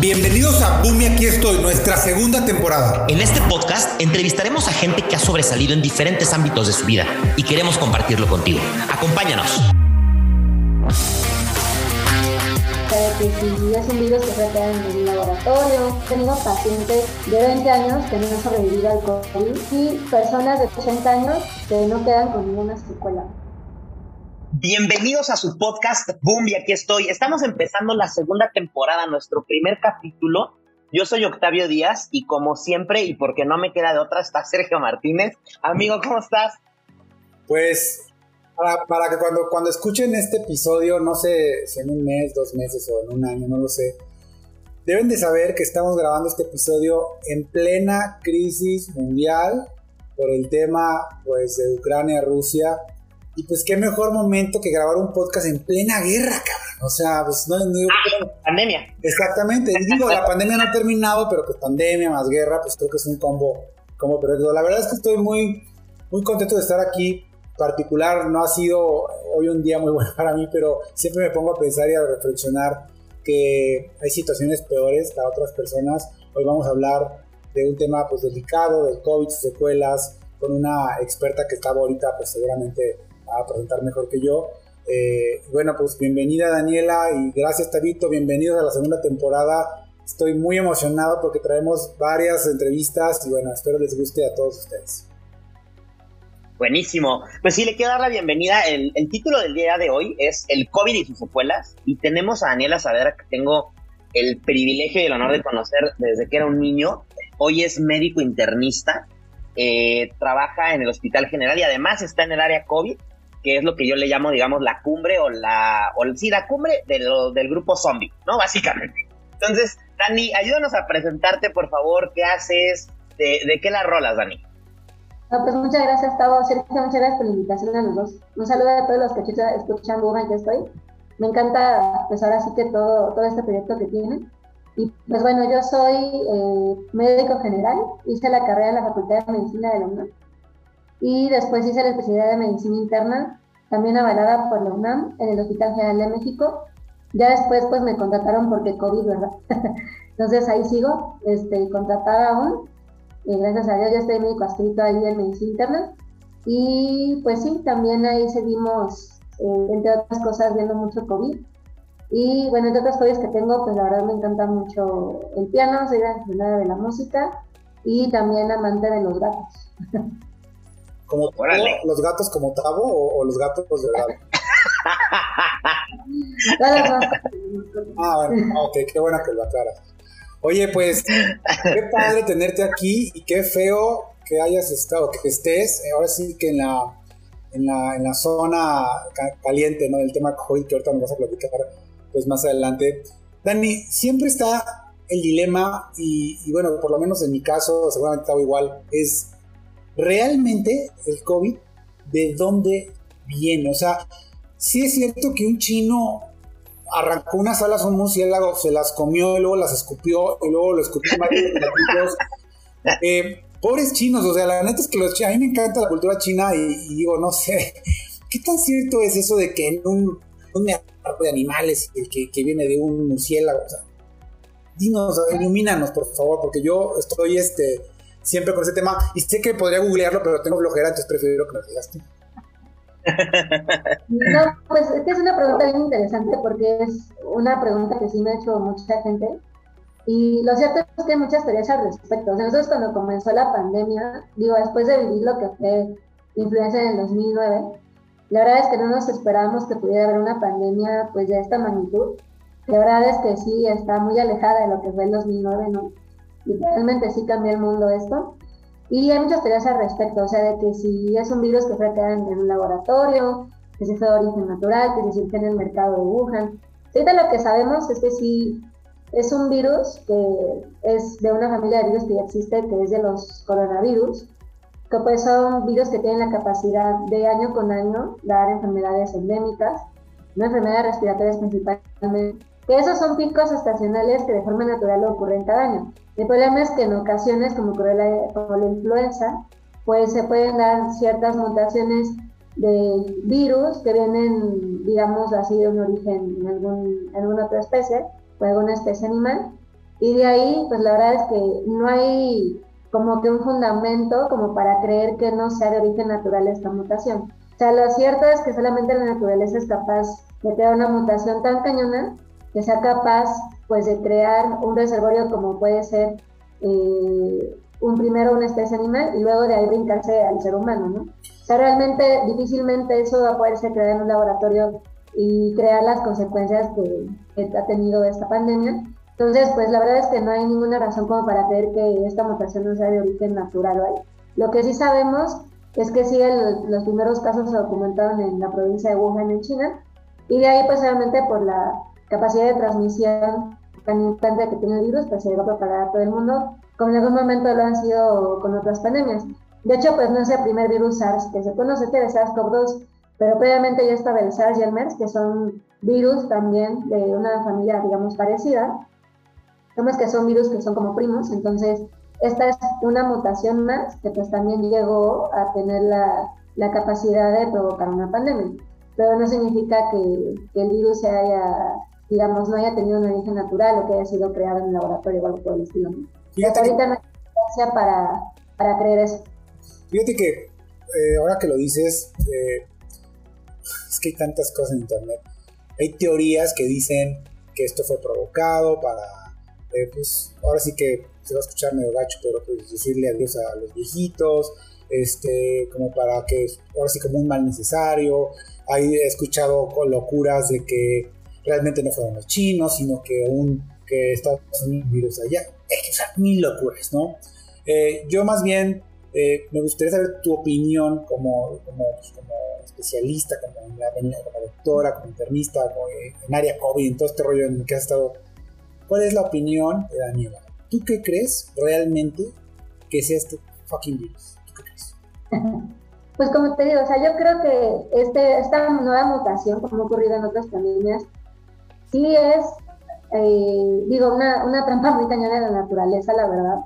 Bienvenidos a Boom y aquí estoy, nuestra segunda temporada. En este podcast entrevistaremos a gente que ha sobresalido en diferentes ámbitos de su vida y queremos compartirlo contigo. Acompáñanos. que si es un virus que se queda en el laboratorio. Tenemos pacientes de 20 años que no han sobrevivido al COVID y personas de 80 años que no quedan con ninguna secuela. Bienvenidos a su podcast Boom y aquí estoy. Estamos empezando la segunda temporada, nuestro primer capítulo. Yo soy Octavio Díaz y como siempre y porque no me queda de otra está Sergio Martínez. Amigo, ¿cómo estás? Pues para, para, que cuando, cuando escuchen este episodio, no sé si en un mes, dos meses o en un año, no lo sé, deben de saber que estamos grabando este episodio en plena crisis mundial por el tema pues de Ucrania-Rusia y pues qué mejor momento que grabar un podcast en plena guerra, cabrón. O sea, pues no, no ah, pandemia. Exactamente. digo, la pandemia no ha terminado, pero pues pandemia más guerra, pues creo que es un combo, combo perfecto. La verdad es que estoy muy, muy contento de estar aquí. Particular, no ha sido hoy un día muy bueno para mí, pero siempre me pongo a pensar y a reflexionar que hay situaciones peores para otras personas. Hoy vamos a hablar de un tema pues delicado, del COVID, sus secuelas, con una experta que estaba ahorita pues seguramente a presentar mejor que yo. Eh, bueno, pues bienvenida Daniela y gracias Tabito, bienvenidos a la segunda temporada. Estoy muy emocionado porque traemos varias entrevistas y bueno, espero les guste a todos ustedes. Buenísimo. Pues sí, le quiero dar la bienvenida. El, título del día de hoy es El COVID y sus secuelas. Y tenemos a Daniela Saavedra, que tengo el privilegio y el honor de conocer desde que era un niño. Hoy es médico internista, eh, trabaja en el Hospital General y además está en el área COVID que es lo que yo le llamo, digamos, la cumbre o la, o sí, la cumbre de del grupo zombie, ¿no? Básicamente. Entonces, Dani, ayúdanos a presentarte, por favor, qué haces, de, de qué la rolas, Dani. pues muchas gracias, Tavo. Sergio, muchas gracias por la invitación a los dos. Un saludo a todos los que escuchan Buga, que estoy. Me encanta, pues ahora sí que todo, todo este proyecto que tienen. Y pues bueno, yo soy eh, médico general, hice la carrera en la Facultad de Medicina de la UNAM y después hice la especialidad de medicina interna, también avalada por la UNAM en el Hospital General de México. Ya después pues me contrataron porque COVID, ¿verdad? Entonces ahí sigo, este, contratada aún. Y gracias a Dios ya estoy médico adscrito ahí en medicina interna. Y pues sí, también ahí seguimos, eh, entre otras cosas, viendo mucho COVID. Y bueno, entre otras cosas que tengo, pues la verdad me encanta mucho el piano, soy la de la música y también amante de los gatos. como los gatos como Tavo o, los gatos de verdad. ah, bueno, ok, qué buena que lo aclaras. Oye, pues, qué padre tenerte aquí y qué feo que hayas estado, que estés, eh, ahora sí que en la, en la, en la zona caliente, ¿no? El tema COVID que ahorita nos vas a platicar, pues más adelante. Dani, siempre está el dilema y, y bueno, por lo menos en mi caso, seguramente estaba igual, es realmente el COVID, ¿de dónde viene? O sea, sí es cierto que un chino arrancó unas alas a un murciélago, se las comió y luego las escupió y luego lo escupió eh, pobres chinos, o sea, la neta es que los chinos, a mí me encanta la cultura china y, digo, no sé, ¿qué tan cierto es eso de que en un, un de animales que, que, viene de un murciélago? O sea, dinos, ilumínanos, por favor, porque yo estoy este siempre con ese tema. Y sé que podría googlearlo, pero tengo flojera, entonces prefiero que me digas tú. No, pues es una pregunta bien interesante porque es una pregunta que sí me ha hecho mucha gente. Y lo cierto es que hay muchas teorías al respecto. O sea, nosotros cuando comenzó la pandemia, digo, después de vivir lo que fue influencia en el 2009, la verdad es que no nos esperábamos que pudiera haber una pandemia pues de esta magnitud. La verdad es que sí, está muy alejada de lo que fue el 2009, ¿no? Realmente sí cambia el mundo esto. Y hay muchas teorías al respecto, o sea, de que si es un virus que fue creado en un laboratorio, que se fue de origen natural, que se surge en el mercado de Wuhan. Ahorita lo que sabemos es que sí es un virus que es de una familia de virus que ya existe, que es de los coronavirus, que pues son virus que tienen la capacidad de año con año dar enfermedades endémicas, no enfermedades respiratorias principalmente, que esos son picos estacionales que de forma natural ocurren cada año. El problema es que en ocasiones, como la, como la influenza, pues se pueden dar ciertas mutaciones de virus que vienen, digamos así, de un origen en, algún, en alguna otra especie o alguna especie animal. Y de ahí, pues la verdad es que no hay como que un fundamento como para creer que no sea de origen natural esta mutación. O sea, lo cierto es que solamente la naturaleza es capaz de crear una mutación tan cañona que sea capaz pues de crear un reservorio como puede ser eh, un primero una especie animal y luego de ahí brincarse al ser humano, ¿no? O sea, realmente difícilmente eso va a poderse crear en un laboratorio y crear las consecuencias que, que ha tenido esta pandemia. Entonces, pues la verdad es que no hay ninguna razón como para creer que esta mutación no sea de origen natural. ¿vale? Lo que sí sabemos es que sí, los primeros casos se documentaron en la provincia de Wuhan, en China, y de ahí, pues obviamente por la capacidad de transmisión tan importante que tiene el virus, pues se va a propagar a todo el mundo, como en algún momento lo han sido con otras pandemias. De hecho, pues no es el primer virus SARS que se conoce, este de SARS-CoV-2, pero previamente ya estaba el SARS y el MERS, que son virus también de una familia, digamos, parecida. Como es que son virus que son como primos, entonces esta es una mutación más que pues también llegó a tener la, la capacidad de provocar una pandemia. Pero no significa que el virus se haya digamos, no haya tenido un origen natural o que haya sido creado en un laboratorio o algo por el estilo. Fíjate ahorita no hay evidencia para, para creer eso. Fíjate que eh, ahora que lo dices, eh, es que hay tantas cosas en internet. Hay teorías que dicen que esto fue provocado para, eh, pues, ahora sí que se va a escuchar medio gacho, pero pues decirle adiós a los viejitos, este, como para que, ahora sí como un mal necesario. Hay, he escuchado locuras de que realmente no fueron los chinos, sino que un que Estados Unidos virus allá. Es mil locuras, ¿no? Eh, yo más bien eh, me gustaría saber tu opinión como, como, pues, como especialista, como, como, doctora, como internista, como, eh, en área COVID, en todo este rollo en el que has estado. ¿Cuál es la opinión de Daniela? ¿Tú qué crees realmente que sea este fucking virus? ¿Tú qué crees? Pues como te digo, o sea, yo creo que este, esta nueva mutación, como ha ocurrido en otras pandemias, sí es, eh, digo, una, una trampa muy cañona de la naturaleza, la verdad.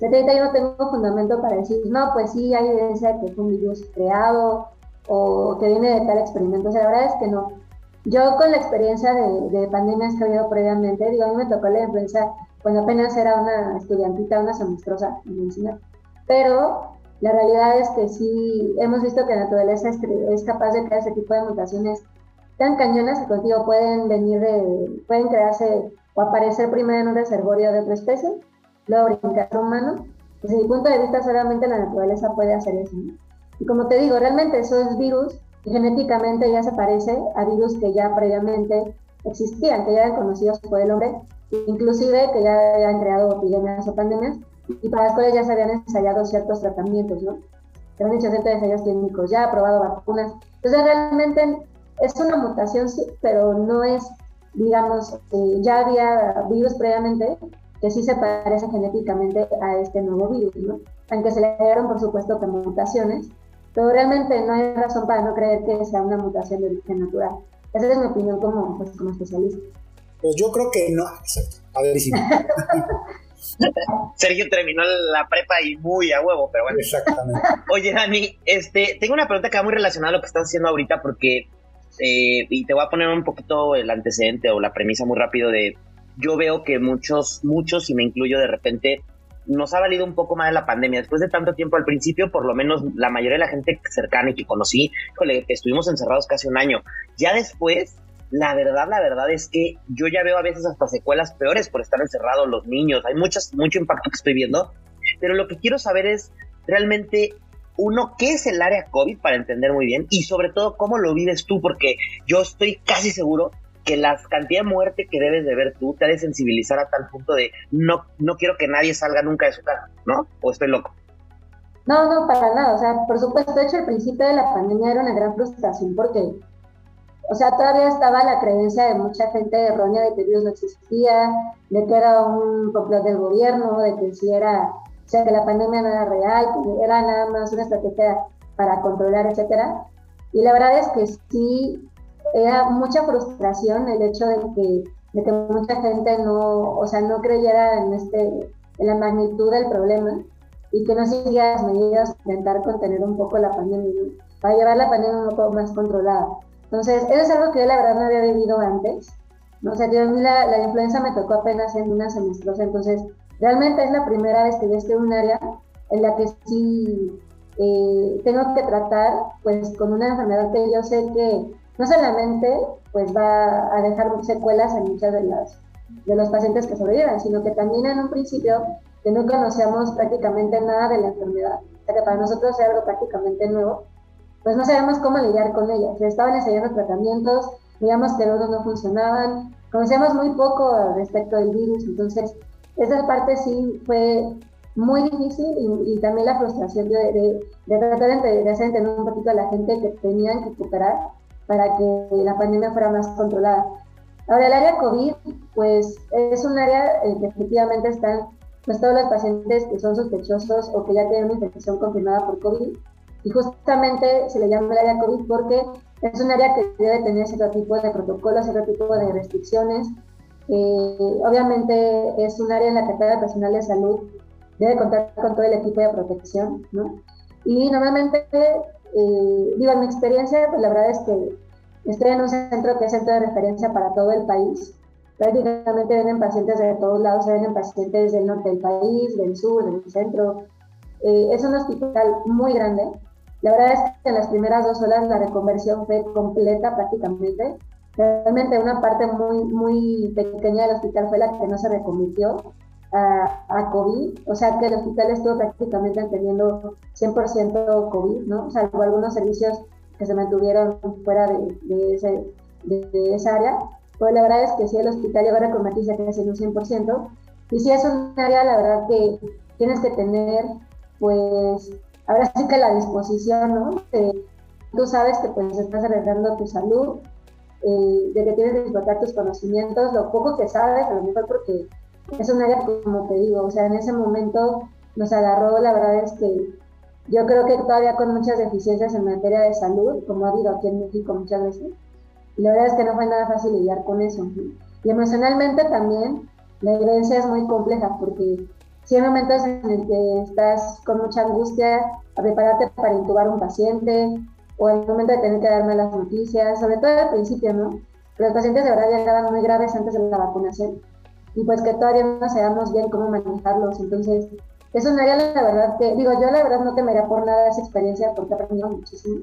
yo no tengo fundamento para decir, no, pues sí hay evidencia de que fue un virus creado o que viene de tal experimento. O sea, la verdad es que no. Yo con la experiencia de, de pandemias que he habido previamente, digo, a mí me tocó la influenza cuando apenas era una estudiantita, una semestrosa en medicina. Pero la realidad es que sí hemos visto que la naturaleza es, es capaz de crear ese tipo de mutaciones tan cañonas que contigo pueden venir de, pueden crearse o aparecer primero en un reservorio de otra especie, luego brincar a humano. Desde mi punto de vista, solamente la naturaleza puede hacer eso. Y como te digo, realmente eso es virus genéticamente ya se parece a virus que ya previamente existían, que ya eran conocidos por el hombre, inclusive que ya habían creado epidemias o pandemias y para las cuales ya se habían ensayado ciertos tratamientos, ¿no? Se han hecho ciertos ensayos clínicos, ya aprobado vacunas. Entonces, realmente es una mutación, sí, pero no es, digamos, eh, ya había virus previamente que sí se parece genéticamente a este nuevo virus, ¿no? Aunque se le dieron, por supuesto, como mutaciones, pero realmente no hay razón para no creer que sea una mutación de origen natural. Esa es mi opinión como, pues, como especialista. Pues yo creo que no. A ver si Sergio terminó la prepa y muy a huevo, pero bueno. Exactamente. Oye, Dani, este, tengo una pregunta que va muy relacionada a lo que estás haciendo ahorita, porque eh, y te voy a poner un poquito el antecedente o la premisa muy rápido de, yo veo que muchos, muchos, y me incluyo de repente, nos ha valido un poco más de la pandemia. Después de tanto tiempo al principio, por lo menos la mayoría de la gente cercana y que conocí, estuvimos encerrados casi un año. Ya después, la verdad, la verdad es que yo ya veo a veces hasta secuelas peores por estar encerrados los niños. Hay muchas, mucho impacto que estoy viendo. Pero lo que quiero saber es realmente uno, ¿qué es el área COVID para entender muy bien? Y sobre todo, ¿cómo lo vives tú? Porque yo estoy casi seguro que la cantidad de muerte que debes de ver tú te ha de sensibilizar a tal punto de no, no quiero que nadie salga nunca de su casa, ¿no? ¿O estoy loco? No, no, para nada. O sea, por supuesto, de hecho, el principio de la pandemia era una gran frustración porque, o sea, todavía estaba la creencia de mucha gente errónea de que Dios no existía, de que era un complot del gobierno, de que si era o sea, que la pandemia no era real, era nada más una estrategia para controlar, etcétera. Y la verdad es que sí, era mucha frustración el hecho de que, de que mucha gente no, o sea, no creyera en, este, en la magnitud del problema y que no siguiera las medidas para intentar contener un poco la pandemia, para llevar la pandemia un poco más controlada. Entonces, eso es algo que yo la verdad no había vivido antes ¿no? O sea, a mí la, la, influenza me tocó apenas en una semestrosa, entonces realmente es la primera vez que yo estoy en un área en la que sí eh, tengo que tratar pues con una enfermedad que yo sé que no solamente pues va a dejar secuelas en muchas de las de los pacientes que sobreviven, sino que también en un principio que no conocíamos prácticamente nada de la enfermedad, o sea que para nosotros era algo prácticamente nuevo, pues no sabíamos cómo lidiar con ella. Se estaban enseñando tratamientos, veíamos que los no funcionaban, conocíamos muy poco respecto del virus, entonces esa parte sí fue muy difícil y, también la frustración de, de, tratar de, hacer entender un poquito a la gente que tenían que cooperar para que la pandemia fuera más controlada. Ahora, el área COVID, pues es un área en que efectivamente están pues, todos los pacientes que son sospechosos o que ya tienen una infección confirmada por COVID. Y justamente se le llama el área COVID porque es un área que debe tener cierto tipo de protocolos, cierto tipo de restricciones. Obviamente es un área en la que cada personal de salud debe contar con todo el equipo de protección, ¿no? Y normalmente, eh, digo, en mi experiencia, pues la verdad es que estoy en un centro que es centro de referencia para todo el país. Prácticamente vienen pacientes de todos lados, vienen pacientes del norte del país, del sur, del centro. Eh, es un hospital muy grande. La verdad es que en las primeras dos horas la reconversión fue completa prácticamente. Realmente una parte muy, muy pequeña del hospital fue la que no se reconvirtió a, COVID, o sea que el hospital estuvo prácticamente teniendo 100% COVID, ¿no? O sea, algunos servicios que se mantuvieron fuera de, ese, esa área, pues la verdad es que sí, el hospital llegó a convertirse casi en un 100%, y sí es un área, la verdad, que tienes que tener, pues, ahora sí que la disposición, ¿no? tú sabes que pues estás arriesgando tu salud, eh, de que tienes que explotar tus conocimientos, lo poco que sabes, a lo mejor porque es un área, como te digo, o sea, en ese momento nos agarró, la verdad es que yo creo que todavía con muchas deficiencias en materia de salud, como ha habido aquí en México muchas veces, y la verdad es que no fue nada fácil lidiar con eso. Y emocionalmente también la evidencia es muy compleja porque si hay momentos en el que estás con mucha angustia a prepararte para intubar un paciente o el momento de tener que dar malas noticias, sobre todo al principio, ¿no? Los pacientes de verdad llegaban muy graves antes de la vacunación y pues que todavía no sabemos bien cómo manejarlos. Entonces, es un área, la verdad, que digo, yo la verdad no temería por nada esa experiencia porque he aprendido muchísimo,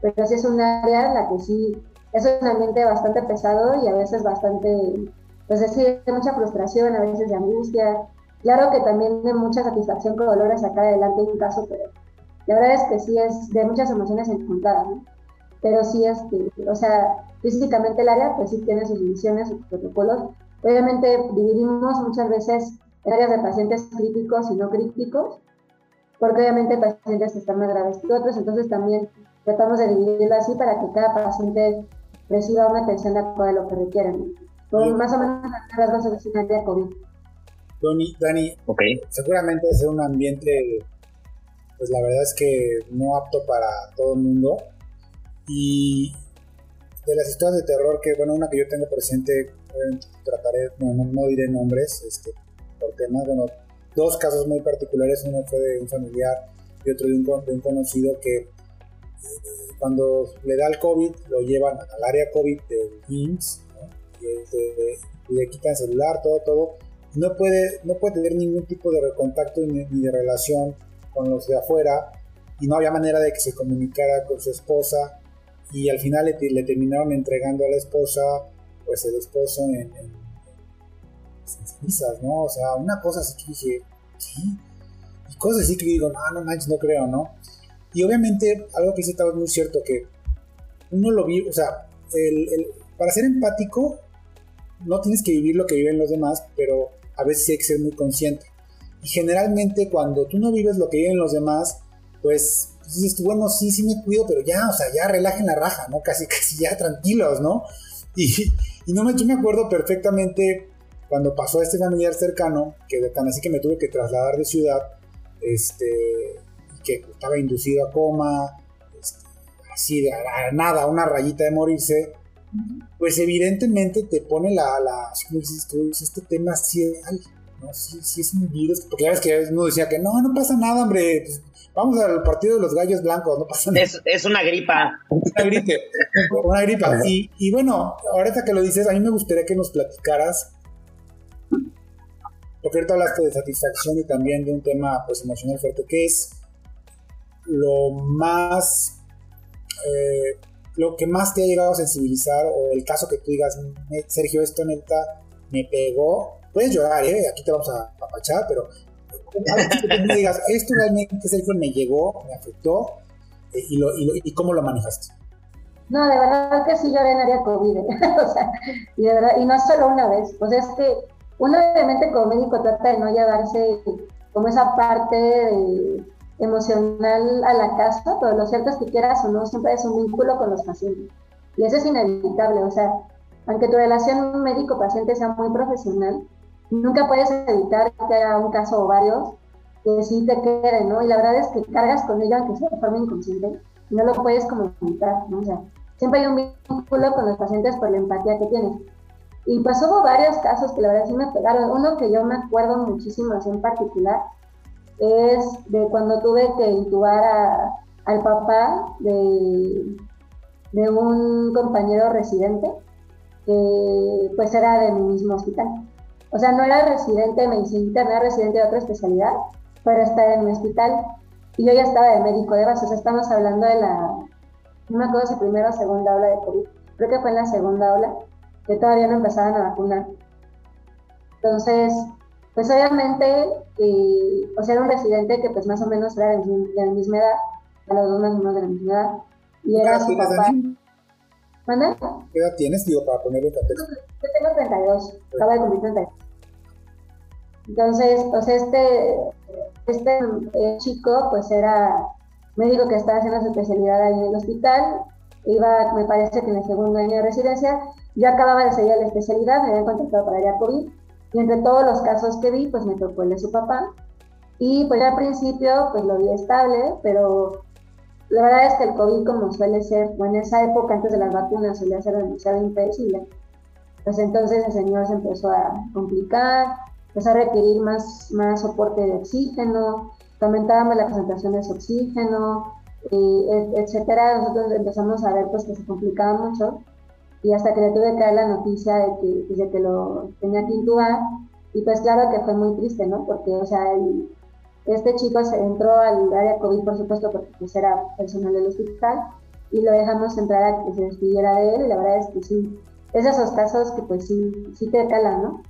pero sí es un área en la que sí es un ambiente bastante pesado y a veces bastante, pues decir, de mucha frustración, a veces de angustia. Claro que también de mucha satisfacción con dolor a sacar adelante un caso, pero la verdad es que sí es de muchas emociones encontradas, ¿no? Pero sí es que, o sea, físicamente el área pues sí tiene sus divisiones, sus protocolos, Obviamente dividimos muchas veces en áreas de pacientes críticos y no críticos, porque obviamente hay pacientes que están más graves que otros, entonces también tratamos de dividirlo así para que cada paciente reciba una atención de acuerdo a lo que requieren. más o menos las dos oficinas de COVID. Dani, Dani okay. seguramente es un ambiente, pues la verdad es que no apto para todo el mundo. Y de las historias de terror que, bueno, una que yo tengo presente trataré, no, diré nombres, este, por temas, bueno, dos casos muy particulares, uno fue de un familiar y otro de un, conocido que eh, cuando le da el COVID lo llevan al área COVID del IMSS este, y, le quitan celular, todo, todo. No puede, no puede tener ningún tipo de contacto ni, de relación con los de afuera y no había manera de que se comunicara con su esposa y al final le terminaron entregando a la esposa pues el esposo en, en, cenizas, ¿no? O sea, una cosa así que dije, ¿sí? Y cosas así que digo, no, no manches, no creo, ¿no? Y obviamente, algo que dice estaba muy cierto, que uno lo vive, o sea, el, el, para ser empático, no tienes que vivir lo que viven los demás, pero a veces hay que ser muy consciente. Y generalmente cuando tú no vives lo que viven los demás, pues, pues dices bueno, sí, sí me cuido, pero ya, o sea, ya relajen la raja, ¿no? Casi, casi ya tranquilos, ¿no? Y, y no me, yo me acuerdo perfectamente cuando pasó a este familiar cercano, que tan así que me tuve que trasladar de ciudad, este, que estaba inducido a coma, este, así de nada, una rayita de morirse, pues evidentemente te pone la, la dices tú, este tema así ¿no? Sí, es un virus, porque ya ves que uno decía que no, no pasa nada, hombre, pues, vamos al partido de los gallos blancos, no pasa nada. Es, una gripa. Una gripe, una gripa. Y, y bueno, ahorita que lo dices, a mí me gustaría que nos platicaras porque ahorita hablaste de satisfacción y también de un tema pues emocional fuerte, que es lo más, eh, lo que más te ha llegado a sensibilizar o el caso que tú digas, Sergio, esto neta me pegó. Puedes llorar, ¿eh? Aquí te vamos a apachar, pero a ver que tú digas, esto realmente, Sergio, me llegó, me afectó eh, y, lo, y, y, cómo lo manejaste. No, de verdad que sí lloré en área COVID, o sea, y de verdad, y no solo una vez, pues es que uno obviamente como médico trata de no llevarse como esa parte emocional a la casa, pero lo cierto es que quieras o no, siempre es un vínculo con los pacientes. Y eso es inevitable, o sea, aunque tu relación médico-paciente sea muy profesional, nunca puedes evitar que haya un caso o varios que sí te queden, ¿no? Y la verdad es que cargas con ella, aunque sea de forma inconsciente, y no lo puedes como evitar, ¿no? O sea, siempre hay un vínculo con los pacientes por la empatía que tienes. Y pues hubo varios casos que la verdad sí me pegaron. Uno que yo me acuerdo muchísimo así en particular es de cuando tuve que intubar al papá de, de un compañero residente que pues era de mi mismo hospital. O sea, no era residente de medicina interna, era residente de otra especialidad, pero está en mi hospital. Y yo ya estaba de médico de base, o sea, estamos hablando de la, no me acuerdo si primera o segunda ola de COVID, creo que fue en la segunda ola que todavía no empezaban a vacunar. Entonces, pues obviamente, o sea, era un residente que pues más o menos era de, la misma edad, a los dos más o menos de la misma edad, y era su papá. ¿Manda? ¿Qué edad tienes, digo, para ponerlo en contexto? Yo tengo 32, acaba de cumplir 32. Entonces, pues este, este eh, chico, pues era médico que estaba haciendo su especialidad ahí en el hospital, iba, me parece que en el segundo año de residencia, yo acababa de salir la especialidad, me habían contactado para ir a COVID, y entre todos los casos que vi, pues me tocó el de su papá. Y pues al principio, pues lo vi estable, pero la verdad es que el COVID, como suele ser, o en esa época antes de las vacunas, solía ser demasiado impredecible. Pues entonces el señor se empezó a complicar, empezó a requerir más, más soporte de oxígeno, aumentábamos la concentración de oxígeno, etcétera. Nosotros empezamos a ver pues que se complicaba mucho y hasta que le tuve que dar la noticia de que, de que lo tenía que intubar y pues claro que fue muy triste, ¿no? Porque, o sea, este chico se entró al área COVID, por supuesto, porque pues era personal del hospital y lo dejamos entrar a que se despidiera de él y la verdad es que sí, esos casos que pues sí, sí te calan, ¿no?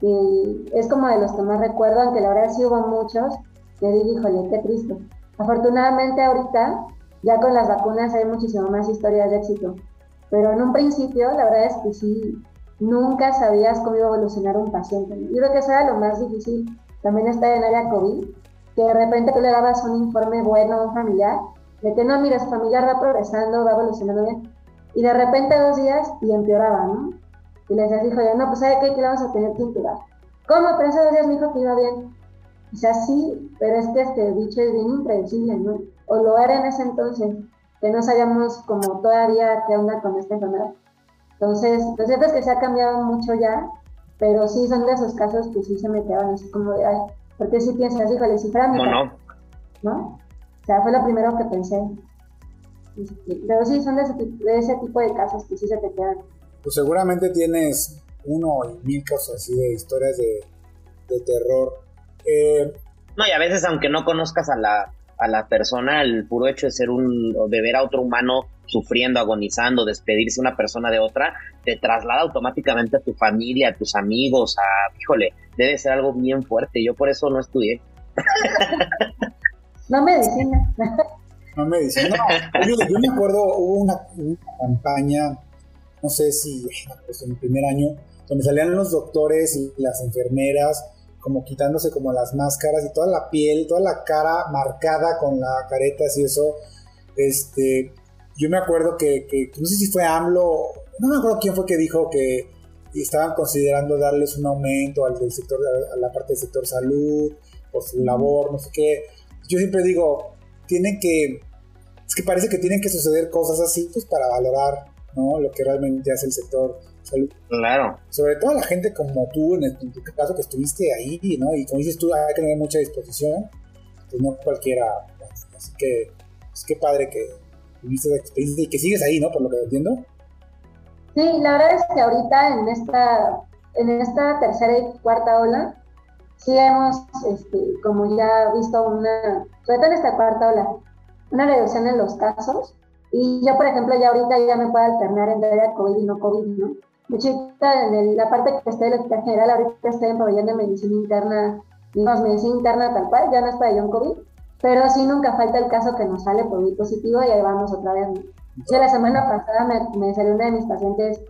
Y es como de los que más recuerdo, aunque la verdad sí hubo muchos, que digo, híjole, qué triste. Afortunadamente ahorita, ya con las vacunas hay muchísimo más historias de éxito. Pero en un principio, la verdad es que sí, nunca sabías cómo iba a evolucionar un paciente. Yo creo que eso era lo más difícil. También está en área COVID, que de repente tú le dabas un informe bueno a un familiar, de que no, mira, su familiar va progresando, va evolucionando bien. Y de repente dos días y empeoraba, ¿no? Y les dijo yo, no, pues ¿sabe qué? Que le vamos a tener que intubar. ¿Cómo? Pero dos días me dijo que iba bien. O sea, sí, pero es que este bicho es bien impredecible, ¿no? O lo era en ese entonces que no sabíamos como todavía qué onda con esta enfermedad. Entonces, lo cierto es que se ha cambiado mucho ya, pero sí son de esos casos que sí se me quedaban así como de, ay, porque si piensas, híjole, si fuera mi no? ¿no? O sea, fue lo primero que pensé. Este, pero sí, son de ese, tipo de casos que sí se te quedan. Pues seguramente tienes uno y mil casos así de historias de, de terror. Eh, no, y a veces aunque no conozcas a la, a la persona el puro hecho de ser un, de ver a otro humano sufriendo, agonizando, despedirse una persona de otra, te traslada automáticamente a tu familia, a tus amigos, a, híjole, debe ser algo bien fuerte. Yo por eso no estudié. No medicina. No medicina. No, yo, yo, me acuerdo, hubo una, campaña, no sé si pues en el primer año, donde salían los doctores y las enfermeras como quitándose como las máscaras y toda la piel, toda la cara marcada con la careta y eso. Este, yo me acuerdo que, no sé si fue AMLO, no me acuerdo quién fue que dijo que estaban considerando darles un aumento al del sector, a la parte del sector salud, por su labor, no sé qué. Yo siempre digo, tiene que, es que parece que tienen que suceder cosas así, pues para valorar, ¿no? Lo que realmente hace el sector Salud. Claro. Sobre todo a la gente como tú, en, tu caso que estuviste ahí, ¿no? Y como dices tú, hay que tener mucha disposición, pues no cualquiera. Así que, es que padre que tuviste esa experiencia y que sigues ahí, ¿no? Por lo que entiendo. Sí, la verdad es que ahorita en esta, en esta tercera y cuarta ola, sí hemos, este, como ya visto una, sobre todo en esta cuarta ola, una reducción en los casos. Y yo, por ejemplo, ya ahorita ya me puedo alternar entre COVID y no COVID, ¿no? De hecho, en la parte que estoy en la general, ahorita estoy en pabellón de medicina interna, digamos, medicina interna tal cual, ya no es pabellón COVID, pero sí nunca falta el caso que nos sale COVID positivo y ahí vamos otra vez. Yo la semana pasada me, me salió una de mis pacientes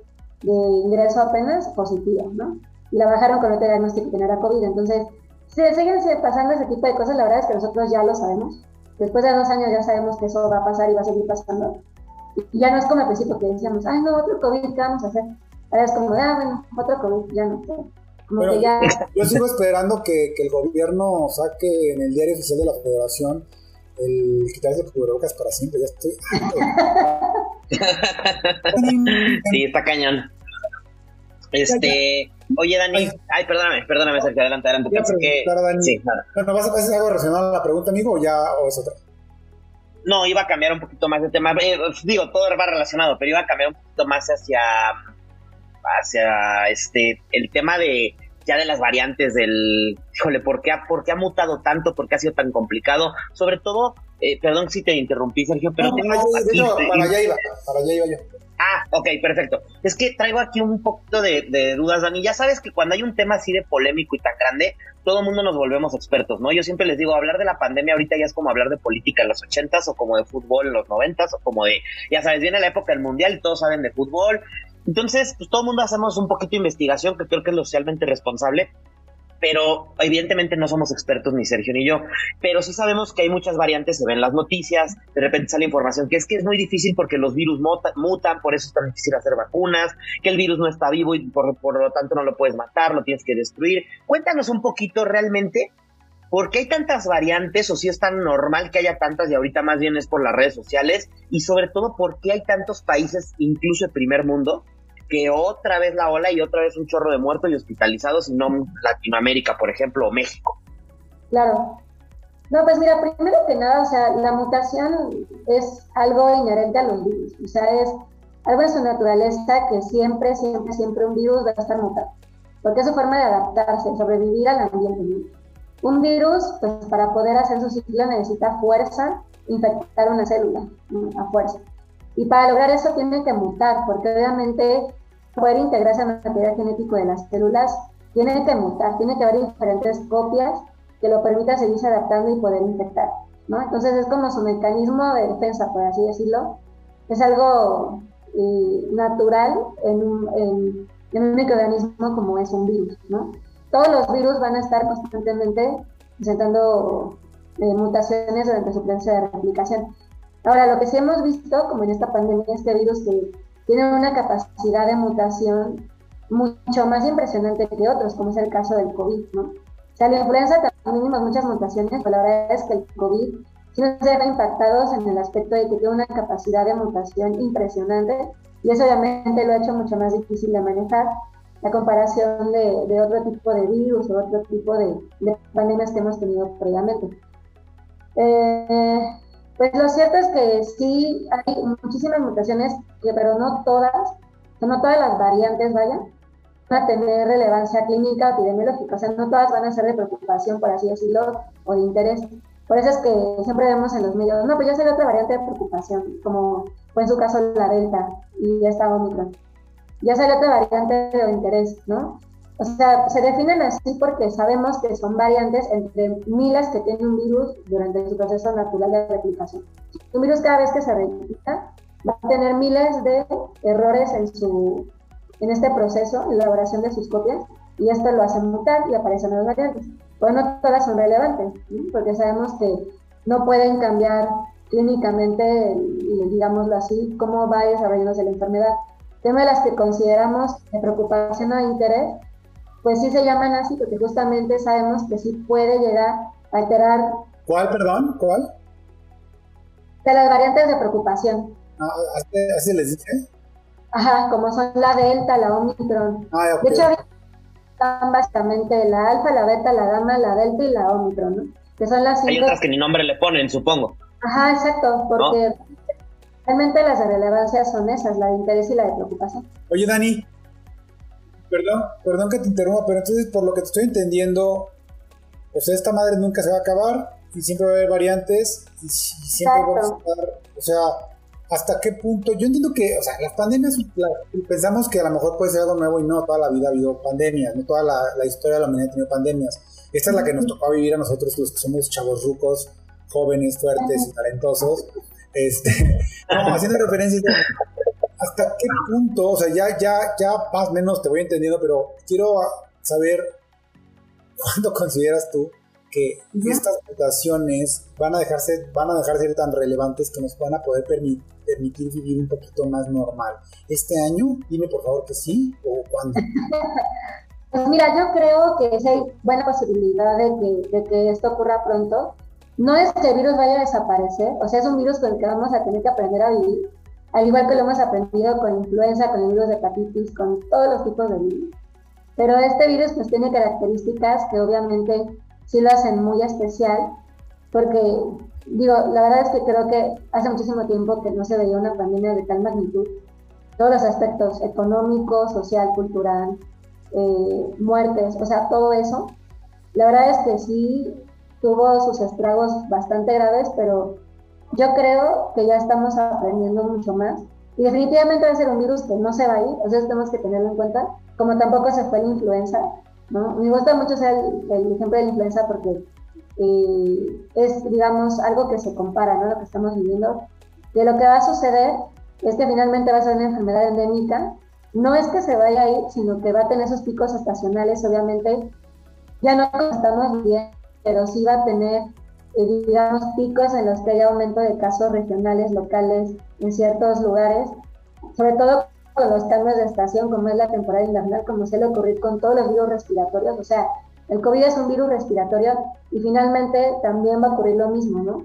de ingreso apenas positiva, ¿no? Y la bajaron con otro diagnóstico que no era COVID. Entonces, si siguen pasando ese tipo de cosas, la verdad es que nosotros ya lo sabemos. Después de dos años ya sabemos que eso va a pasar y va a seguir pasando. Y ya no es como al principio que decíamos, ay, no, otro COVID, ¿qué vamos a hacer? Ahora es como, ah, bueno, otro COVID, ya no. Como que ya... Yo sigo esperando que, que el gobierno saque en el diario oficial de la federación el quitarse cubrebocas para siempre, ya estoy sí, está cañón. Este, oye Dani, ay, perdóname, perdóname, Sergio, adelante, adelante. Pensé que... Dani. Sí, Bueno, ¿vas a hacer algo relacionado a la pregunta, amigo, o ya, o es otra? No, iba a cambiar un poquito más de tema. Eh, digo, todo va relacionado, pero iba a cambiar un poquito más hacia, hacia este, el tema de ya de las variantes del, híjole, ¿por qué ha, por qué ha mutado tanto? ¿Por qué ha sido tan complicado? Sobre todo, eh, perdón si te interrumpí, Sergio, pero tengo... para allá iba, para allá iba yo. Ah, ok, perfecto. Es que traigo aquí un poquito de, dudas, Dani. Ya sabes que cuando hay un tema así de polémico y tan grande, todo el mundo nos volvemos expertos, ¿no? Yo siempre les digo, hablar de la pandemia ahorita ya es como hablar de política en los ochentas o como de fútbol en los noventas o como de, ya sabes, viene la época del mundial y todos saben de fútbol entonces, pues todo el mundo hacemos un poquito de investigación, que creo que es lo socialmente responsable, pero evidentemente no somos expertos ni Sergio ni yo, pero sí sabemos que hay muchas variantes, se ven las noticias, de repente sale información que es que es muy difícil porque los virus mutan, por eso es tan difícil hacer vacunas, que el virus no está vivo y por, por lo tanto no lo puedes matar, lo tienes que destruir. Cuéntanos un poquito realmente ¿Por qué hay tantas variantes o si es tan normal que haya tantas y ahorita más bien es por las redes sociales? Y sobre todo, ¿por qué hay tantos países, incluso el primer mundo, que otra vez la ola y otra vez un chorro de muertos y hospitalizados y no Latinoamérica, por ejemplo, o México? Claro. No, pues mira, primero que nada, o sea, la mutación es algo inherente a los virus. O sea, es algo en su naturaleza que siempre, siempre, siempre un virus va a estar mutado. Porque es su forma de adaptarse, sobrevivir al ambiente. Un virus, pues para poder hacer su ciclo necesita fuerza, infectar una célula a fuerza. Y para lograr eso tiene que mutar, porque obviamente poder integrarse al material genético de las células tiene que mutar, tiene que haber diferentes copias que lo permitan seguirse adaptando y poder infectar. ¿no? Entonces es como su mecanismo de defensa, por así decirlo. Es algo eh, natural en en, en un microorganismo como es un virus. ¿no? todos los virus van a estar constantemente presentando eh, mutaciones durante su proceso de replicación. Ahora, lo que sí hemos visto, como en esta pandemia, este virus que tiene una capacidad de mutación mucho más impresionante que otros, como es el caso del COVID, ¿no? O sea, la influenza también vimos muchas mutaciones, pero la verdad es que el COVID sí nos ve impactados en el aspecto de que tiene una capacidad de mutación impresionante y eso obviamente lo ha hecho mucho más difícil de manejar la comparación de, otro tipo de virus o otro tipo de, pandemias que hemos tenido previamente. Eh, pues lo cierto es que sí hay muchísimas mutaciones, pero no todas, no todas las variantes, vayan, van a tener relevancia clínica o epidemiológica, o sea, no todas van a ser de preocupación, por así decirlo, o de interés. Por eso es que siempre vemos en los medios, no, pues ya sería otra variante de preocupación, como fue en su caso la Delta y esta Omicron ya sale otra variante de interés, ¿no? O sea, se definen así porque sabemos que son variantes entre miles que tiene un virus durante su proceso natural de replicación. Un virus cada vez que se replica va a tener miles de errores en, su, en este proceso, en la elaboración de sus copias, y esto lo hace mutar y aparecen nuevas variantes. Pero no todas son relevantes, porque sabemos que no pueden cambiar clínicamente, digámoslo así, cómo va desarrollándose la enfermedad tema de las que consideramos de preocupación o interés, pues sí se llaman así porque justamente sabemos que sí puede llegar a alterar. ¿Cuál, perdón? ¿Cuál? De las variantes de preocupación. Ah, ¿Así les dice? Ajá, como son la Delta, la Omicron. Ah. De hecho, están básicamente la Alfa, la Beta, la Gamma, la Delta y la Omicron, ¿no? Que son las Hay cinco. otras que ni nombre le ponen, supongo. Ajá, exacto, porque realmente las de relevancia son esas, la de interés y la de preocupación. Oye, Dani, perdón, perdón que te interrumpa, pero entonces, por lo que te estoy entendiendo, o sea, esta madre nunca se va a acabar y siempre va a haber variantes y, si- siempre vamos a Exacto. estar, o sea, ¿hasta qué punto? Yo entiendo que, o sea, las pandemias, la- pensamos que a lo mejor puede ser algo nuevo y no, toda la vida ha habido pandemias, no toda la, la historia de la humanidad ha tenido pandemias. Esta es la que nos tocó vivir a nosotros, los que somos chavos rucos, jóvenes, fuertes y talentosos. Este, no, haciendo referencia ¿Hasta qué punto? O sea, ya, ya, ya más o menos te voy entendiendo, pero quiero saber cuándo consideras tú que estas mutaciones van a dejarse, van a dejar de ser tan relevantes que nos van a poder permi- permitir vivir un poquito más normal. ¿Este año? Dime por favor que sí, o cuándo. Pues mira, yo creo que sí hay buena posibilidad de que, de que esto ocurra pronto. No es que el virus vaya a desaparecer, o sea, es un virus con el que vamos a tener que aprender a vivir, al igual que lo hemos aprendido con influenza, con el virus de hepatitis, con todos los tipos de virus. Pero este virus pues tiene características que obviamente sí lo hacen muy especial, porque digo, la verdad es que creo que hace muchísimo tiempo que no se veía una pandemia de tal magnitud. Todos los aspectos económico, social, cultural, eh, muertes, o sea, todo eso. La verdad es que sí tuvo sus estragos bastante graves, pero yo creo que ya estamos aprendiendo mucho más. Y definitivamente va a ser un virus que no se va a ir, o sea, tenemos que tenerlo en cuenta, como tampoco se fue la influenza, ¿no? Me gusta mucho ser el, el ejemplo de la influenza porque eh, es, digamos, algo que se compara, ¿no? Lo que estamos viviendo. De lo que va a suceder es que finalmente va a ser una enfermedad endémica. No es que se vaya a ir, sino que va a tener esos picos estacionales, obviamente. Ya no estamos bien, pero sí va a tener, eh, digamos, picos en los que haya aumento de casos regionales, locales, en ciertos lugares. Sobre todo con los cambios de estación, como es la temporada invernal, como suele ocurrir con todos los virus respiratorios. O sea, el COVID es un virus respiratorio y finalmente también va a ocurrir lo mismo, ¿no?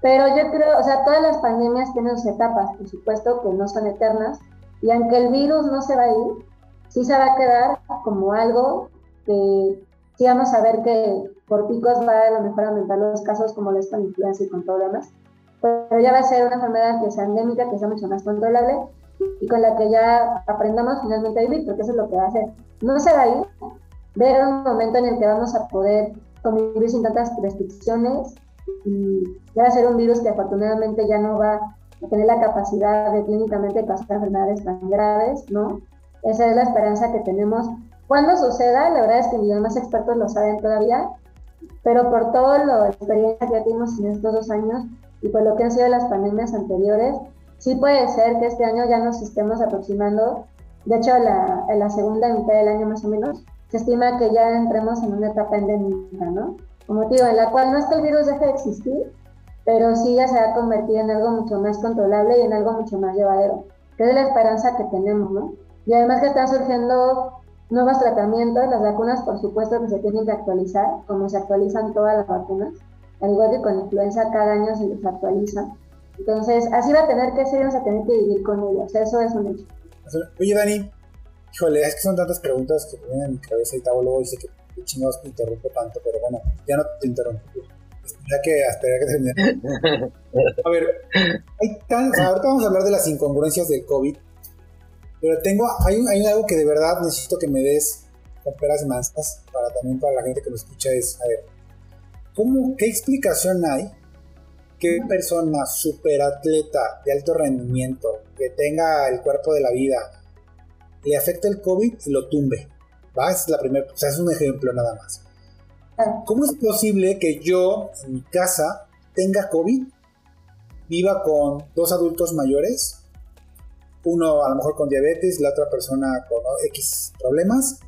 Pero yo creo, o sea, todas las pandemias tienen sus etapas, por supuesto que no son eternas, y aunque el virus no se va a ir, sí se va a quedar como algo que sí vamos a ver que por picos va a lo mejor aumentar los casos como lo es con influenza y con demás, pero ya va a ser una enfermedad que sea endémica, que sea mucho más controlable y con la que ya aprendamos finalmente a vivir, porque eso es lo que va a hacer. No se va a ir, ver un momento en el que vamos a poder convivir sin tantas restricciones y ya va a ser un virus que afortunadamente ya no va a tener la capacidad de clínicamente causar enfermedades tan graves, ¿no? Esa es la esperanza que tenemos. Cuando suceda, la verdad es que ni los más expertos lo saben todavía, pero por toda la experiencia que ya tuvimos en estos dos años y por lo que han sido las pandemias anteriores, sí puede ser que este año ya nos estemos aproximando, de hecho la, en la segunda mitad del año más o menos, se estima que ya entremos en una etapa endémica, ¿no? Como digo, en la cual no es que el virus deje de existir, pero sí ya se va a convertir en algo mucho más controlable y en algo mucho más llevadero, que es la esperanza que tenemos, ¿no? Y además que están surgiendo nuevos tratamientos, las vacunas por supuesto que se tienen que actualizar, como se actualizan todas las vacunas, al igual que con influenza cada año se les actualiza. Entonces, así va a tener que ser, vamos a tener que vivir con ellos, eso es un hecho. Oye, Dani, híjole, es que son tantas preguntas que me vienen a mi cabeza y Tavo luego dice que chingados te interrumpo tanto, pero bueno, ya no te interrumpo. Ya que hasta ya que terminé. A ver, hay tan, o sea, ahorita vamos a hablar de las incongruencias del COVID, pero tengo, hay, hay algo que de verdad necesito que me des con peras y manzas, para también para la gente que lo escucha, es, a ver, ¿cómo, ¿qué explicación hay que una persona superatleta de alto rendimiento, que tenga el cuerpo de la vida, le afecte el COVID y lo tumbe? ¿Va? Es la primera, o sea, es un ejemplo nada más. ¿Cómo es posible que yo en mi casa tenga COVID, viva con dos adultos mayores, uno a lo mejor con diabetes, la otra persona con X problemas,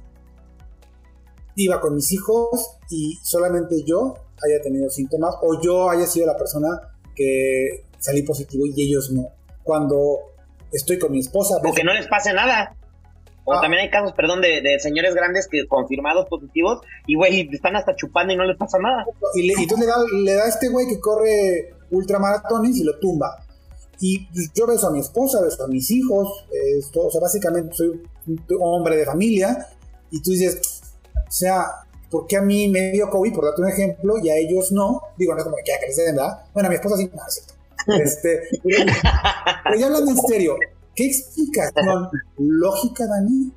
viva con mis hijos y solamente yo haya tenido síntomas o yo haya sido la persona que salí positivo y ellos no? Cuando estoy con mi esposa. O que no les pase nada. O Ah. también hay casos, perdón, de, de señores grandes que confirmados positivos y, güey, están hasta chupando y no les pasa nada. Y, le, y entonces le da, le da a este güey que corre ultramaratones y lo tumba. Y yo beso a mi esposa, beso a mis hijos, esto, o sea, básicamente soy un hombre de familia, y tú dices, o sea, ¿por qué a mí me dio COVID, por darte un ejemplo, y a ellos no? Digo, no es como que ya crecen, ¿verdad? Bueno, a mi esposa sí, no, Este, pero, ya hablando en serio, ¿qué explicación lógica, Dani,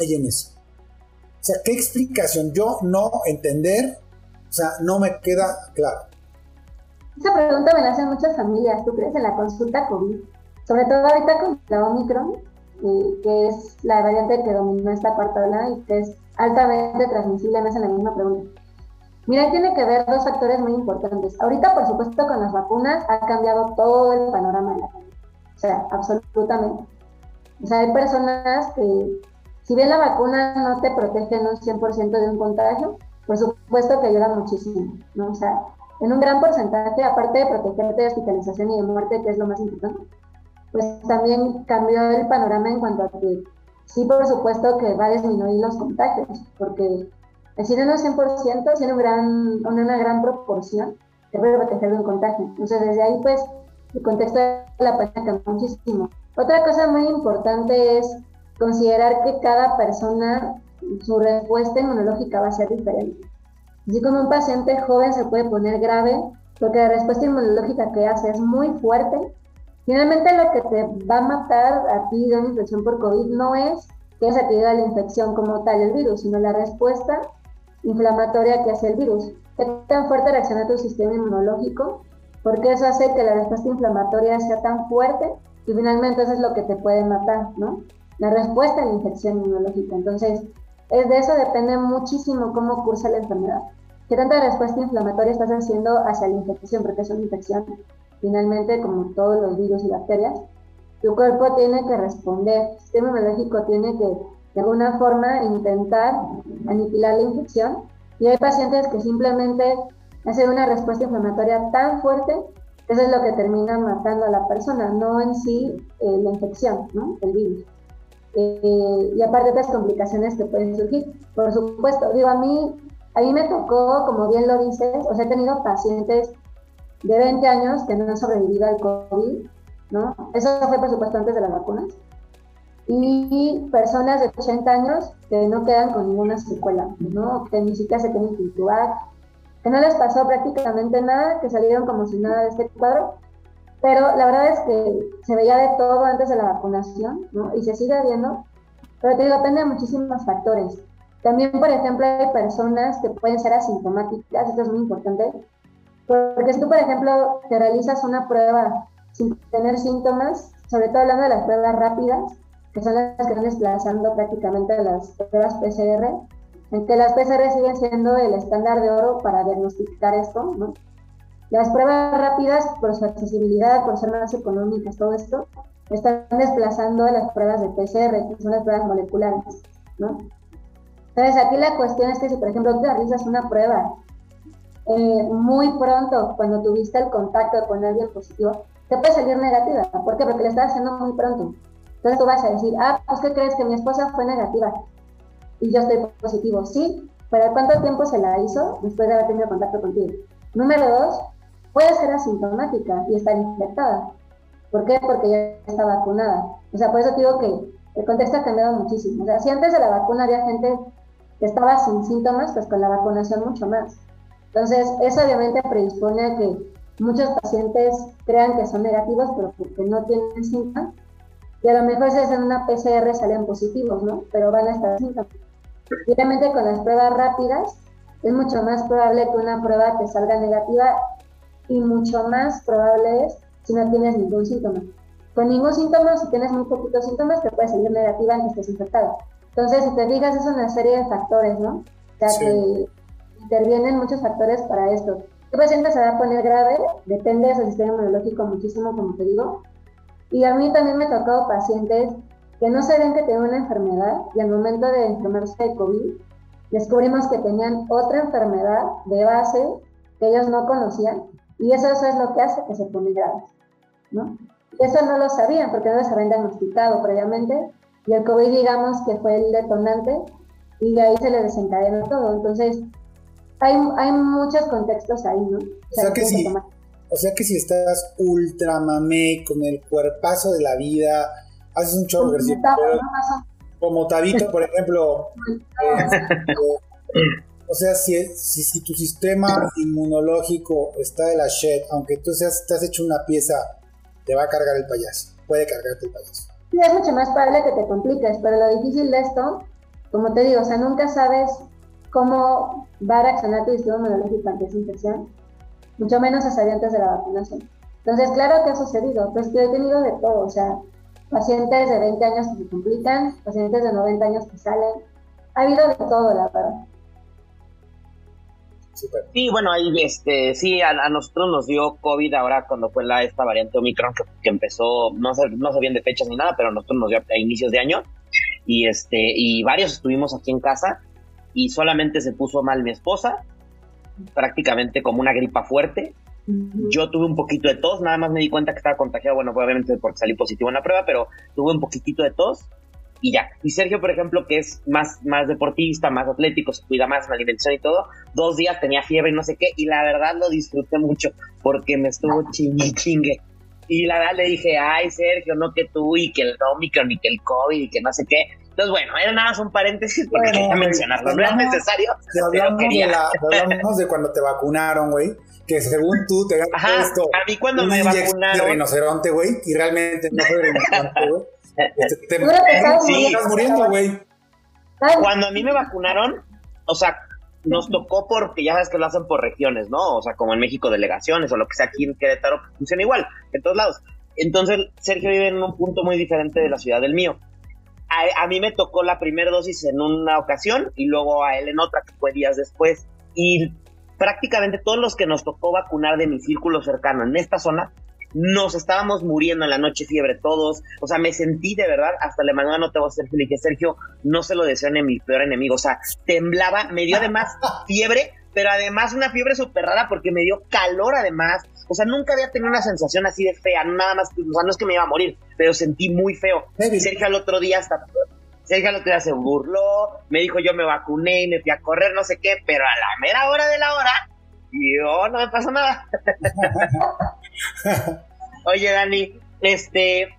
hay en eso? O sea, ¿qué explicación? Yo no entender, o sea, no me queda claro. Esa pregunta me la hacen muchas familias, ¿tú crees en la consulta COVID? Sobre todo ahorita con la Omicron, que es la variante que dominó esta cuarta ola y que es altamente transmisible, me hacen la misma pregunta. Mira, tiene que ver dos factores muy importantes. Ahorita, por supuesto, con las vacunas ha cambiado todo el panorama de la pandemia. O sea, absolutamente. O sea, hay personas que, si bien la vacuna no te protege en un 100% de un contagio, por supuesto que ayuda muchísimo, ¿no? O sea, en un gran porcentaje, aparte de protegerte de hospitalización y de muerte, que es lo más importante, pues también cambió el panorama en cuanto a que sí, por supuesto que va a disminuir los contagios, porque si no es 100%, tiene un gran, una gran proporción que puede proteger de un contagio. Entonces, desde ahí, pues, el contexto de la pandemia cambió muchísimo. Otra cosa muy importante es considerar que cada persona, su respuesta inmunológica va a ser diferente. Así como un paciente joven se puede poner grave porque la respuesta inmunológica que hace es muy fuerte, finalmente lo que te va a matar a ti de una infección por COVID no es que se te la infección como tal el virus, sino la respuesta inflamatoria que hace el virus. ¿Qué tan fuerte reacciona tu sistema inmunológico? Porque eso hace que la respuesta inflamatoria sea tan fuerte y finalmente eso es lo que te puede matar, ¿no? La respuesta a la infección inmunológica. Entonces, es de eso depende muchísimo cómo cursa la enfermedad. ¿Qué tanta respuesta inflamatoria estás haciendo hacia la infección? Porque es una infección, finalmente, como todos los virus y bacterias, tu cuerpo tiene que responder, el sistema inmunológico tiene que, de alguna forma, intentar aniquilar la infección. Y hay pacientes que simplemente hacen una respuesta inflamatoria tan fuerte eso es lo que termina matando a la persona, no en sí eh, la infección, ¿no? el virus. Eh, y aparte otras complicaciones que pueden surgir. Por supuesto, digo, a mí, a mí me tocó, como bien lo dices, o sea, he tenido pacientes de 20 años que no han sobrevivido al COVID, ¿no? Eso fue, por supuesto, antes de las vacunas. Y personas de 80 años que no quedan con ninguna secuela, ¿no? Que ni siquiera se tienen que intubar, que no les pasó prácticamente nada, que salieron como si nada de este cuadro pero la verdad es que se veía de todo antes de la vacunación, ¿no? Y se sigue viendo, pero te digo, depende de muchísimos factores. También, por ejemplo, hay personas que pueden ser asintomáticas, esto es muy importante, porque si tú, por ejemplo, te realizas una prueba sin tener síntomas, sobre todo hablando de las pruebas rápidas, que son las que están desplazando prácticamente las pruebas PCR, en que las PCR siguen siendo el estándar de oro para diagnosticar esto, ¿no? Las pruebas rápidas, por su accesibilidad, por ser más económicas, todo esto, están desplazando las pruebas de PCR, que son las pruebas moleculares, ¿no? Entonces, aquí la cuestión es que si, por ejemplo, tú realizas una prueba eh, muy pronto, cuando tuviste el contacto con alguien positivo, te puede salir negativa. ¿Por qué? Porque le estás haciendo muy pronto. Entonces tú vas a decir, ah, pues ¿qué crees que mi esposa fue negativa? Y yo estoy positivo. Sí, pero ¿cuánto tiempo se la hizo después de haber tenido contacto contigo? Número dos, puede ser asintomática y estar infectada. ¿Por qué? Porque ya está vacunada. O sea, por eso digo que el contexto ha cambiado muchísimo. O sea, si antes de la vacuna había gente que estaba sin síntomas, pues con la vacunación mucho más. Entonces, eso obviamente predispone a que muchos pacientes crean que son negativos, pero porque no tienen síntomas. Y a lo mejor si hacen una PCR salen positivos, ¿no? Pero van a estar síntomas. Obviamente con las pruebas rápidas es mucho más probable que una prueba que salga negativa y mucho más probable es si no tienes ningún síntoma. Con ningún síntoma, si tienes muy poquitos síntomas, te puede salir negativa aunque estés infectado. Entonces, si te fijas, es una serie de factores, ¿no? O sea, que intervienen muchos factores para esto. ¿Qué paciente se va a poner grave? Depende de su sistema inmunológico muchísimo, como te digo. Y a mí también me tocó pacientes que no sabían que tenían una enfermedad y al momento de enfermarse de COVID, descubrimos que tenían otra enfermedad de base que ellos no conocían y eso, eso es lo que hace que se pone grave, ¿no? Y eso no lo sabían porque no les habían diagnosticado previamente y el COVID digamos que fue el detonante y de ahí se le desencadenó todo. Entonces, hay, hay muchos contextos ahí, ¿no? O sea, que, si, o sea que si estás ultra mamé con el cuerpazo de la vida, haces un chorro de. Como Tabito, por ejemplo. O sea, si, si, tu sistema inmunológico está de la shit, aunque tú seas, te has hecho una pieza, te va a cargar el payaso. Puede cargarte el payaso. Sí, es mucho más probable que te compliques, pero lo difícil de esto, como te digo, o sea, nunca sabes cómo va a reaccionar tu sistema inmunológico ante esa infección, mucho menos hasta antes de la vacunación. Entonces, claro que ha sucedido, pues yo he tenido de todo, o sea, pacientes de 20 años que se complican, pacientes de 90 años que salen, ha habido de todo, la verdad. Sí, bueno, ahí este, sí, a, nosotros nos dio COVID ahora cuando fue la esta variante Omicron que, empezó, no sé, no sé bien de fechas ni nada, pero a nosotros nos dio a inicios de año. Y este y varios estuvimos aquí en casa y solamente se puso mal mi esposa, prácticamente como una gripa fuerte. Yo tuve un poquito de tos, nada más me di cuenta que estaba contagiado, bueno, obviamente porque salí positivo en la prueba, pero tuve un poquitito de tos y ya. Y Sergio, por ejemplo, que es más, más deportista, más atlético, se cuida más en la alimentación y todo, dos días tenía fiebre y no sé qué, y la verdad lo disfruté mucho porque me estuvo chingue chingue. Y la verdad le dije, ay Sergio, no que tú y que el Omicron y que el COVID y que no sé qué. Entonces, bueno, era nada más un paréntesis porque quería mencionarlo. No era necesario. hablamos, de hablamos de cuando te vacunaron, güey. Que según tú te Ajá, esto. A mí cuando me vacunaron. de rinoceronte, güey. Y realmente no fue rinoceronte, güey. Este, estás muriendo, güey. Cuando a mí me vacunaron, o sea, nos tocó porque ya sabes que lo hacen por regiones, ¿no? O sea, como en México delegaciones o lo que sea aquí en Querétaro, funciona igual, en todos lados. Entonces, Sergio vive en un punto muy diferente de la ciudad del mío. A, a mí me tocó la primera dosis en una ocasión y luego a él en otra, que fue días después. Y prácticamente todos los que nos tocó vacunar de mi círculo cercano en esta zona nos estábamos muriendo en la noche fiebre todos, o sea, me sentí de verdad, hasta le mandé una nota a Sergio, le dije, Sergio, no se lo deseo a mi peor enemigo, o sea, temblaba, me dio además fiebre, pero además una fiebre súper rara porque me dio calor además, o sea, nunca había tenido una sensación así de fea, nada más, o sea, no es que me iba a morir, pero sentí muy feo. Sergio al otro día hasta... Sergio al otro día se burló, me dijo yo me vacuné y me fui a correr, no sé qué, pero a la mera hora de la hora, yo no me pasó nada. Oye, Dani, este,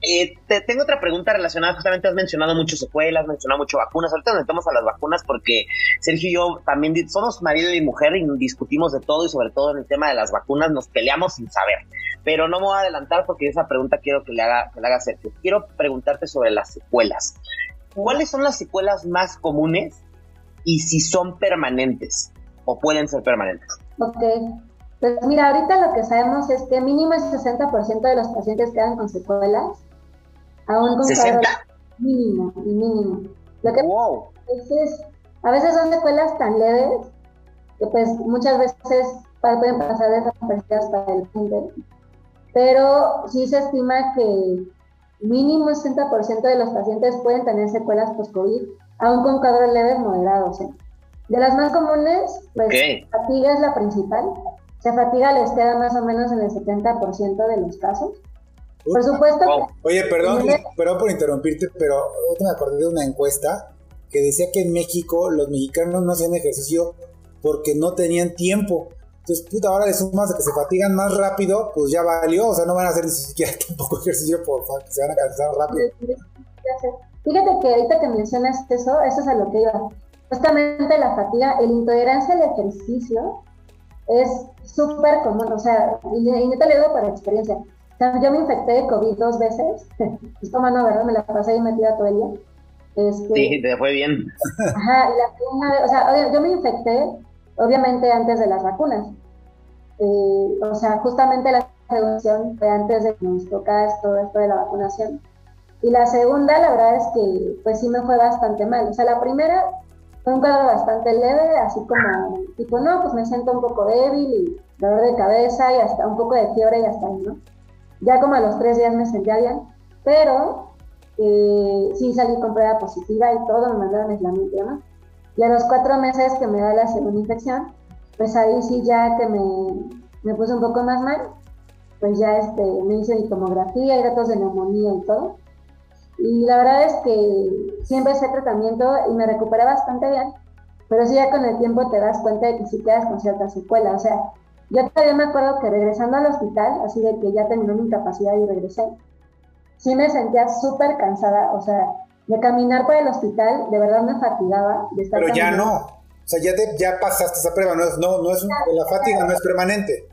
eh, te tengo otra pregunta relacionada, justamente has mencionado mucho secuelas, has mencionado mucho vacunas, ahorita nos metemos a las vacunas porque Sergio y yo también somos marido y mujer y discutimos de todo y sobre todo en el tema de las vacunas nos peleamos sin saber, pero no me voy a adelantar porque esa pregunta quiero que le haga, que le haga Sergio. Quiero preguntarte sobre las secuelas. ¿Cuáles son las secuelas más comunes y si son permanentes o pueden ser permanentes? Ok, pues mira, ahorita lo que sabemos es que mínimo el 60% de los pacientes quedan con secuelas, aún con ¿60? mínimo y mínimo. Lo que es, a veces son secuelas tan leves que pues muchas veces pueden pasar desapercibidas para el paciente, pero sí se estima que mínimo el 60% de los pacientes pueden tener secuelas post-COVID, aún con cuadros leves moderados. ¿eh? De las más comunes, pues fatiga es la principal, se fatiga les queda más o menos en el 70% de los casos. Por supuesto. Oye, perdón, perdón por interrumpirte, pero me acordé de una encuesta que decía que en México los mexicanos no hacían ejercicio porque no tenían tiempo. Entonces, puta, ahora de sumas de que se fatigan más rápido, pues ya valió, o sea, no van a hacer ni siquiera tampoco ejercicio por que se van a cansar rápido. Fíjate que ahorita que mencionas eso, eso es a lo que iba. Justamente la fatiga, el intolerancia al ejercicio es súper común, o sea, y, y te lo digo por experiencia. O sea, yo me infecté de COVID dos veces, esto mano, ¿verdad? Me la pasé ahí metida todo el día. Este, sí, te fue bien. Ajá, la segunda vez, o sea, yo me infecté, obviamente, antes de las vacunas. Eh, o sea, justamente la prevención fue antes de que nos tocara todo esto de la vacunación. Y la segunda, la verdad es que, pues sí me fue bastante mal. O sea, la primera, fue un cuadro bastante leve, así como, tipo, no, pues me siento un poco débil y dolor de cabeza y hasta un poco de fiebre y hasta ahí, ¿no? Ya como a los tres días me sentía bien, pero eh, sí salí con prueba positiva y todo, me mandaron aislamiento y. Y a los cuatro meses que me da la segunda infección, pues ahí sí ya que me, me puse un poco más mal, pues ya este, me hice mi tomografía y datos de neumonía y todo. Y la verdad es que siempre ese tratamiento y me recuperé bastante bien, pero sí ya con el tiempo te das cuenta de que sí quedas con cierta secuela. O sea, yo todavía me acuerdo que regresando al hospital, así de que ya terminó mi incapacidad y regresé, sí me sentía súper cansada, o sea, de caminar por el hospital, de verdad me fatigaba. De estar Pero ya no, o sea, ya, ya pasaste esa prueba, no es, no, no es la fatiga no es permanente.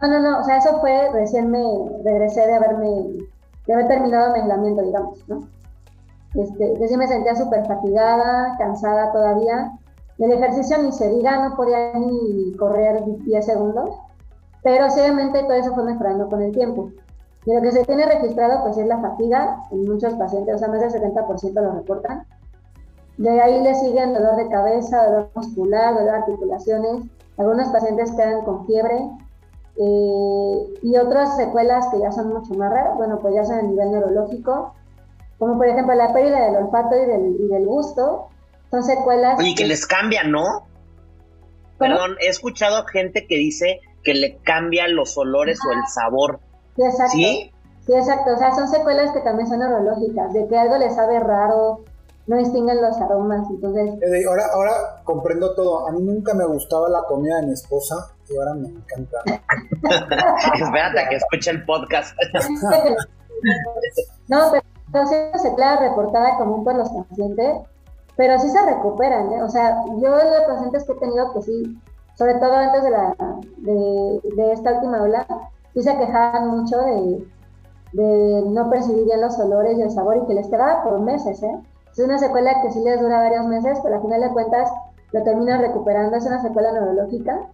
No, no, no, o sea, eso fue, recién me regresé de haberme, de haber terminado mi aislamiento, digamos, ¿no? Este, yo sí me sentía súper fatigada, cansada todavía. El ejercicio ni se diga, no podía ni correr 10 segundos, pero obviamente todo eso fue mejorando con el tiempo. Y lo que se tiene registrado pues es la fatiga en muchos pacientes, o sea, más del 70% lo reportan. De ahí le siguen dolor de cabeza, dolor muscular, dolor de articulaciones. Algunos pacientes quedan con fiebre eh, y otras secuelas que ya son mucho más raras, bueno, pues ya son a nivel neurológico, como por ejemplo la pérdida del olfato y del, y del gusto. Son secuelas. Oye, que, les cambia, ¿no? Perdón, he escuchado gente que dice que le cambia los olores o el sabor. Sí, exacto. ¿Sí? exacto. O sea, son secuelas que también son neurológicas, de que algo les sabe raro, no distinguen los aromas, entonces... Eh, ahora, ahora comprendo todo. A mí nunca me gustaba la comida de mi esposa y ahora me encanta. Espérate que escuche el podcast. no, pero es secuela reportada común por los pacientes, pero sí se recuperan, ¿eh? O sea, yo los pacientes que he tenido que sí, sobre todo antes de, la, de, de esta última ola, sí se quejaban mucho de, de no percibir bien los olores y el sabor y que les quedaba por meses, ¿eh? Es una secuela que sí les dura varios meses, pero al final de cuentas lo terminan recuperando. Es una secuela neurológica,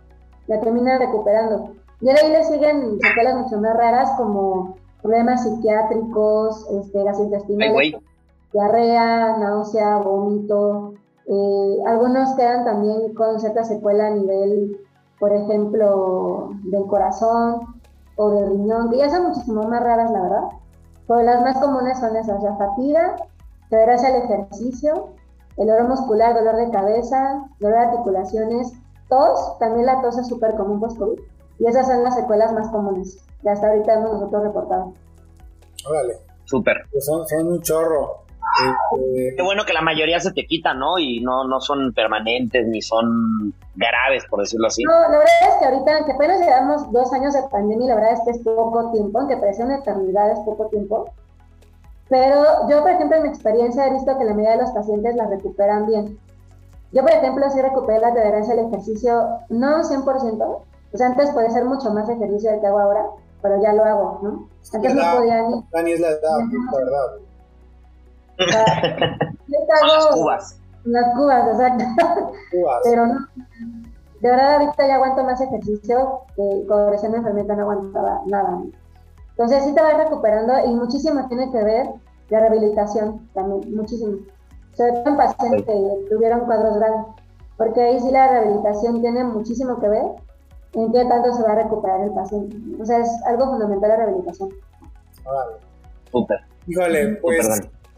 la terminan recuperando. Y de ahí le siguen secuelas mucho más raras como problemas psiquiátricos, este, gastrointestinales, diarrea, náusea, vómito. Eh, algunos quedan también con cierta secuela a nivel, por ejemplo, del corazón o del riñón, que ya son muchísimo más raras, la verdad. Pero las más comunes son esas, la fatiga, gracias al ejercicio, el dolor muscular, dolor de cabeza, dolor de articulaciones, tos, también la tos es súper común post-COVID. Y esas son las secuelas más comunes que hasta ahorita hemos nosotros reportado. Órale. Súper. Pues son, son un chorro. Este, Qué bueno que la mayoría se te quita, ¿no? Y no, no son permanentes ni son graves, por decirlo así. No, la verdad es que ahorita, aunque apenas llevamos dos años de pandemia, la verdad es que es poco tiempo, aunque parece una eternidad, es poco tiempo. Pero yo, por ejemplo, en mi experiencia he visto que la mayoría de los pacientes la recuperan bien. Yo, por ejemplo, sí recuperé la tolerancia al ejercicio, no 100%, o sea, antes podía ser mucho más ejercicio del que hago ahora, pero ya lo hago, ¿no? Antes no podía ni... Dani es la edad, la verdad. las cubas. Las cubas, exacto. Cubas. Pero no, de verdad ahorita ya aguanto más ejercicio que cuando recién me enfermé no aguantaba nada. Entonces sí te vas recuperando y muchísimo tiene que ver la rehabilitación también, muchísimo. Sobre todo en pacientes que tuvieron cuadros graves, porque ahí sí la rehabilitación tiene muchísimo que ver en qué tanto se va a recuperar el paciente. O sea, es algo fundamental la rehabilitación. Vale. Súper. Híjole, pues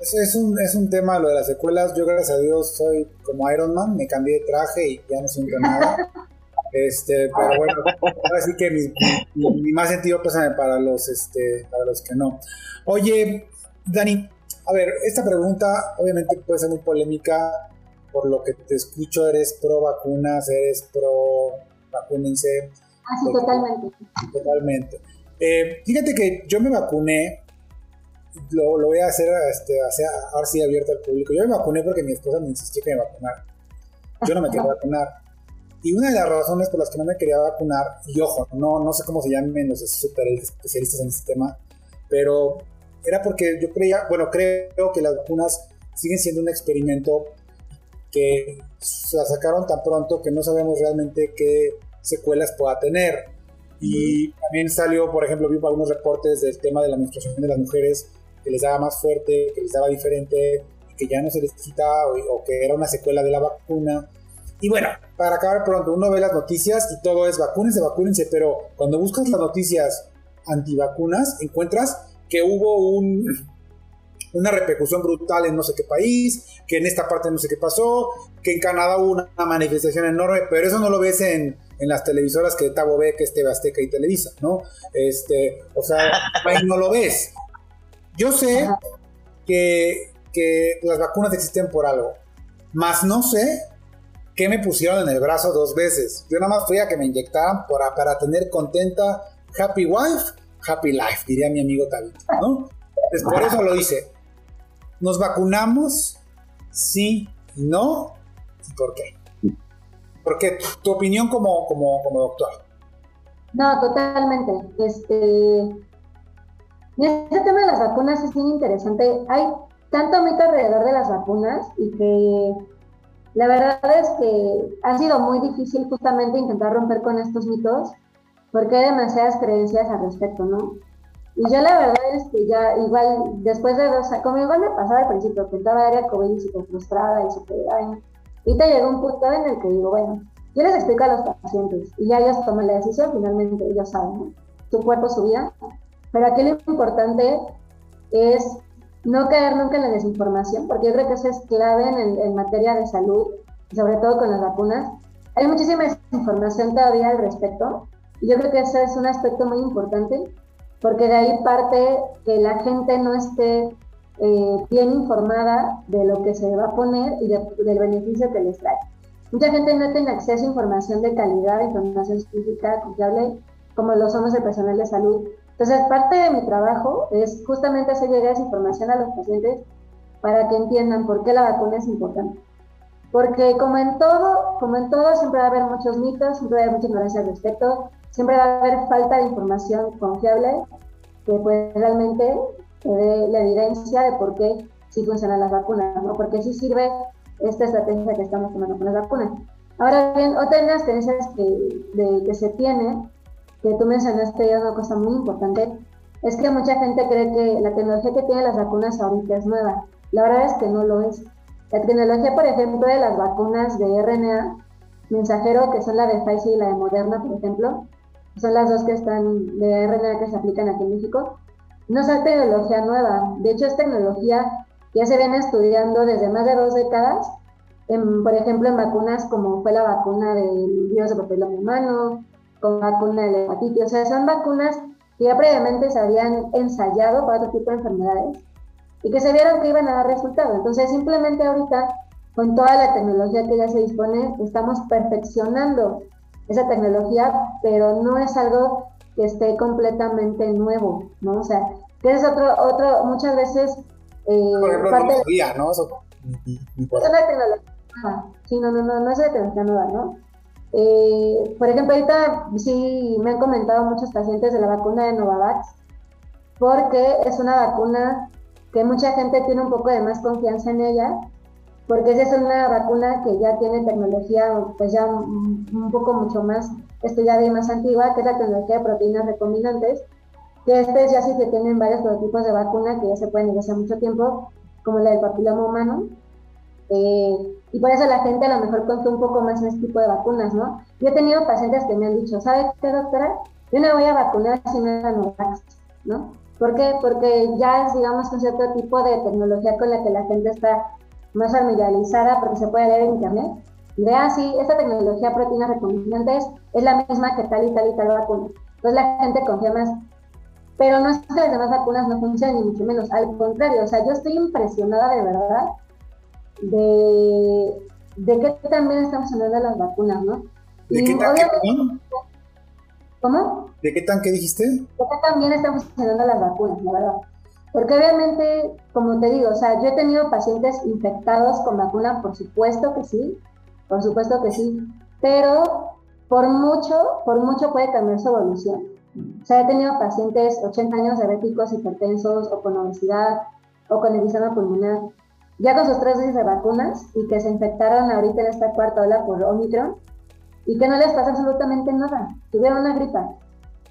es, un, es un tema lo de las secuelas. Yo, gracias a Dios, soy como Iron Man, me cambié de traje y ya no siento nada. Este, pero bueno, ahora sí que mi, más sentido pésame para los, este, para los que no. Oye, Dani, a ver, esta pregunta obviamente puede ser muy polémica, por lo que te escucho, eres pro vacunas, eres pro vacúnense. Ah, sí, totalmente. Totalmente. Eh, fíjate que yo me vacuné, lo, lo voy a hacer, este, ahora sí abierto al público. Yo me vacuné porque mi esposa me insistió que me vacunara. Yo no me quería vacunar. Y una de las razones por las que no me quería vacunar, y ojo, no, no sé cómo se llamen los super especialistas en este tema, pero era porque yo creía, bueno, creo que las vacunas siguen siendo un experimento que la sacaron tan pronto que no sabemos realmente qué secuelas pueda tener. Y también salió, por ejemplo, vi algunos reportes del tema de la menstruación de las mujeres que les daba más fuerte, que les daba diferente, que ya no se les quitaba o que era una secuela de la vacuna. Y bueno, para acabar pronto, uno ve las noticias y todo es vacúnense, vacúnense, pero cuando buscas las noticias antivacunas, encuentras que hubo un, una repercusión brutal en no sé qué país, que en esta parte no sé qué pasó, que en Canadá hubo una, manifestación enorme, pero eso no lo ves en, en las televisoras que Tabo ve, que es TV Azteca y Televisa, ¿no? Este, o sea, ahí no lo ves. Yo sé que, que las vacunas existen por algo, más no sé ¿qué me pusieron en el brazo dos veces? Yo nada más fui a que me inyectaran para, para tener contenta happy wife, happy life, diría mi amigo David, ¿no? Pues por eso lo hice. ¿Nos vacunamos? Sí no. ¿Y por qué? Porque tu opinión como, como, como doctor. No, totalmente. Este, este tema de las vacunas es bien interesante. Hay tanto mito alrededor de las vacunas y que la verdad es que ha sido muy difícil justamente intentar romper con estos mitos porque hay demasiadas creencias al respecto, ¿no? Y yo la verdad es que ya igual, después de dos, como igual me pasaba al principio, que estaba área COVID y súper frustrada y súper, te llegó un punto en el que digo, bueno, yo les explico a los pacientes y ya ellos toman la decisión, finalmente ellos saben, ¿no? Su cuerpo, su vida. Pero aquí lo importante es no caer nunca en la desinformación, porque yo creo que eso es clave en, en materia de salud, sobre todo con las vacunas. Hay muchísima desinformación todavía al respecto, yo creo que ese es un aspecto muy importante, porque de ahí parte que la gente no esté eh, bien informada de lo que se va a poner y del beneficio que les trae. Mucha gente no tiene acceso a información de calidad, información científica confiable, como lo somos el personal de salud. Entonces, parte de mi trabajo es justamente hacer llegar esa información a los pacientes para que entiendan por qué la vacuna es importante. Porque como en todo, como en todo, siempre va a haber muchos mitos, siempre va a haber mucha ignorancia al respecto, siempre va a haber falta de información confiable que pues realmente dé la evidencia de por qué sí funcionan las vacunas, ¿no? Porque sí sirve esta estrategia que estamos tomando con las vacunas. Ahora bien, otra de las creencias que, que se tiene, que tú mencionaste, es una cosa muy importante, es que mucha gente cree que la tecnología que tienen las vacunas ahorita es nueva. La verdad es que no lo es. La tecnología, por ejemplo, de las vacunas de RNA mensajero, que son la de Pfizer y la de Moderna, por ejemplo, son las dos que están de RNA que se aplican aquí en México, no es tecnología nueva. De hecho, es tecnología ya se viene estudiando desde más de dos décadas, por ejemplo, en vacunas como fue la vacuna del virus de papiloma humano, con vacuna de la hepatitis, o sea, son vacunas que ya previamente se habían ensayado para otro tipo de enfermedades y que se vieron que iban a dar resultado. Entonces, simplemente ahorita, con toda la tecnología que ya se dispone, estamos perfeccionando esa tecnología, pero no es algo que esté completamente nuevo, ¿no? O sea, que es otro, otro, muchas veces eh, Por ejemplo, parte tecnología, ¿no? Eso, es una tecnología nueva. Sí, no, no, no, no es una tecnología nueva, ¿no? Eh, por ejemplo, ahorita sí me han comentado muchos pacientes de la vacuna de Novavax, porque es una vacuna que mucha gente tiene un poco de más confianza en ella, porque esa es una vacuna que ya tiene tecnología, pues ya un, poco mucho más estudiada y más antigua, que es la tecnología de proteínas recombinantes, que este ya sí que tienen varios prototipos de vacuna que ya se pueden hace mucho tiempo, como la del papiloma humano. Eh, y por eso la gente a lo mejor confía un poco más en este tipo de vacunas, ¿no? Yo he tenido pacientes que me han dicho, ¿sabe qué, doctora? Yo no voy a vacunar si era Novavax, ¿no? ¿Por qué? Porque ya es, digamos, un cierto tipo de tecnología con la que la gente está más familiarizada porque se puede leer en internet. Y vea, sí, esta tecnología proteínas recombinantes es la misma que tal y tal y tal vacuna. Entonces la gente confía más. Pero no es que las demás vacunas no funcionen, ni mucho menos. Al contrario, o sea, yo estoy impresionada de verdad de, de qué también están funcionando las vacunas, ¿no? ¿De qué tan, ¿Cómo? ¿De qué tan qué dijiste? De qué también están funcionando las vacunas, la verdad. Porque obviamente, como te digo, o sea, yo he tenido pacientes infectados con vacuna, por supuesto que sí, por supuesto que sí, pero por mucho, por mucho puede cambiar su evolución. O sea, he tenido pacientes 80 años diabéticos, hipertensos o con obesidad o con edema pulmonar, ya con sus tres dosis de vacunas y que se infectaron ahorita en esta cuarta ola por Omicron y que no les pasa absolutamente nada, tuvieron una gripa.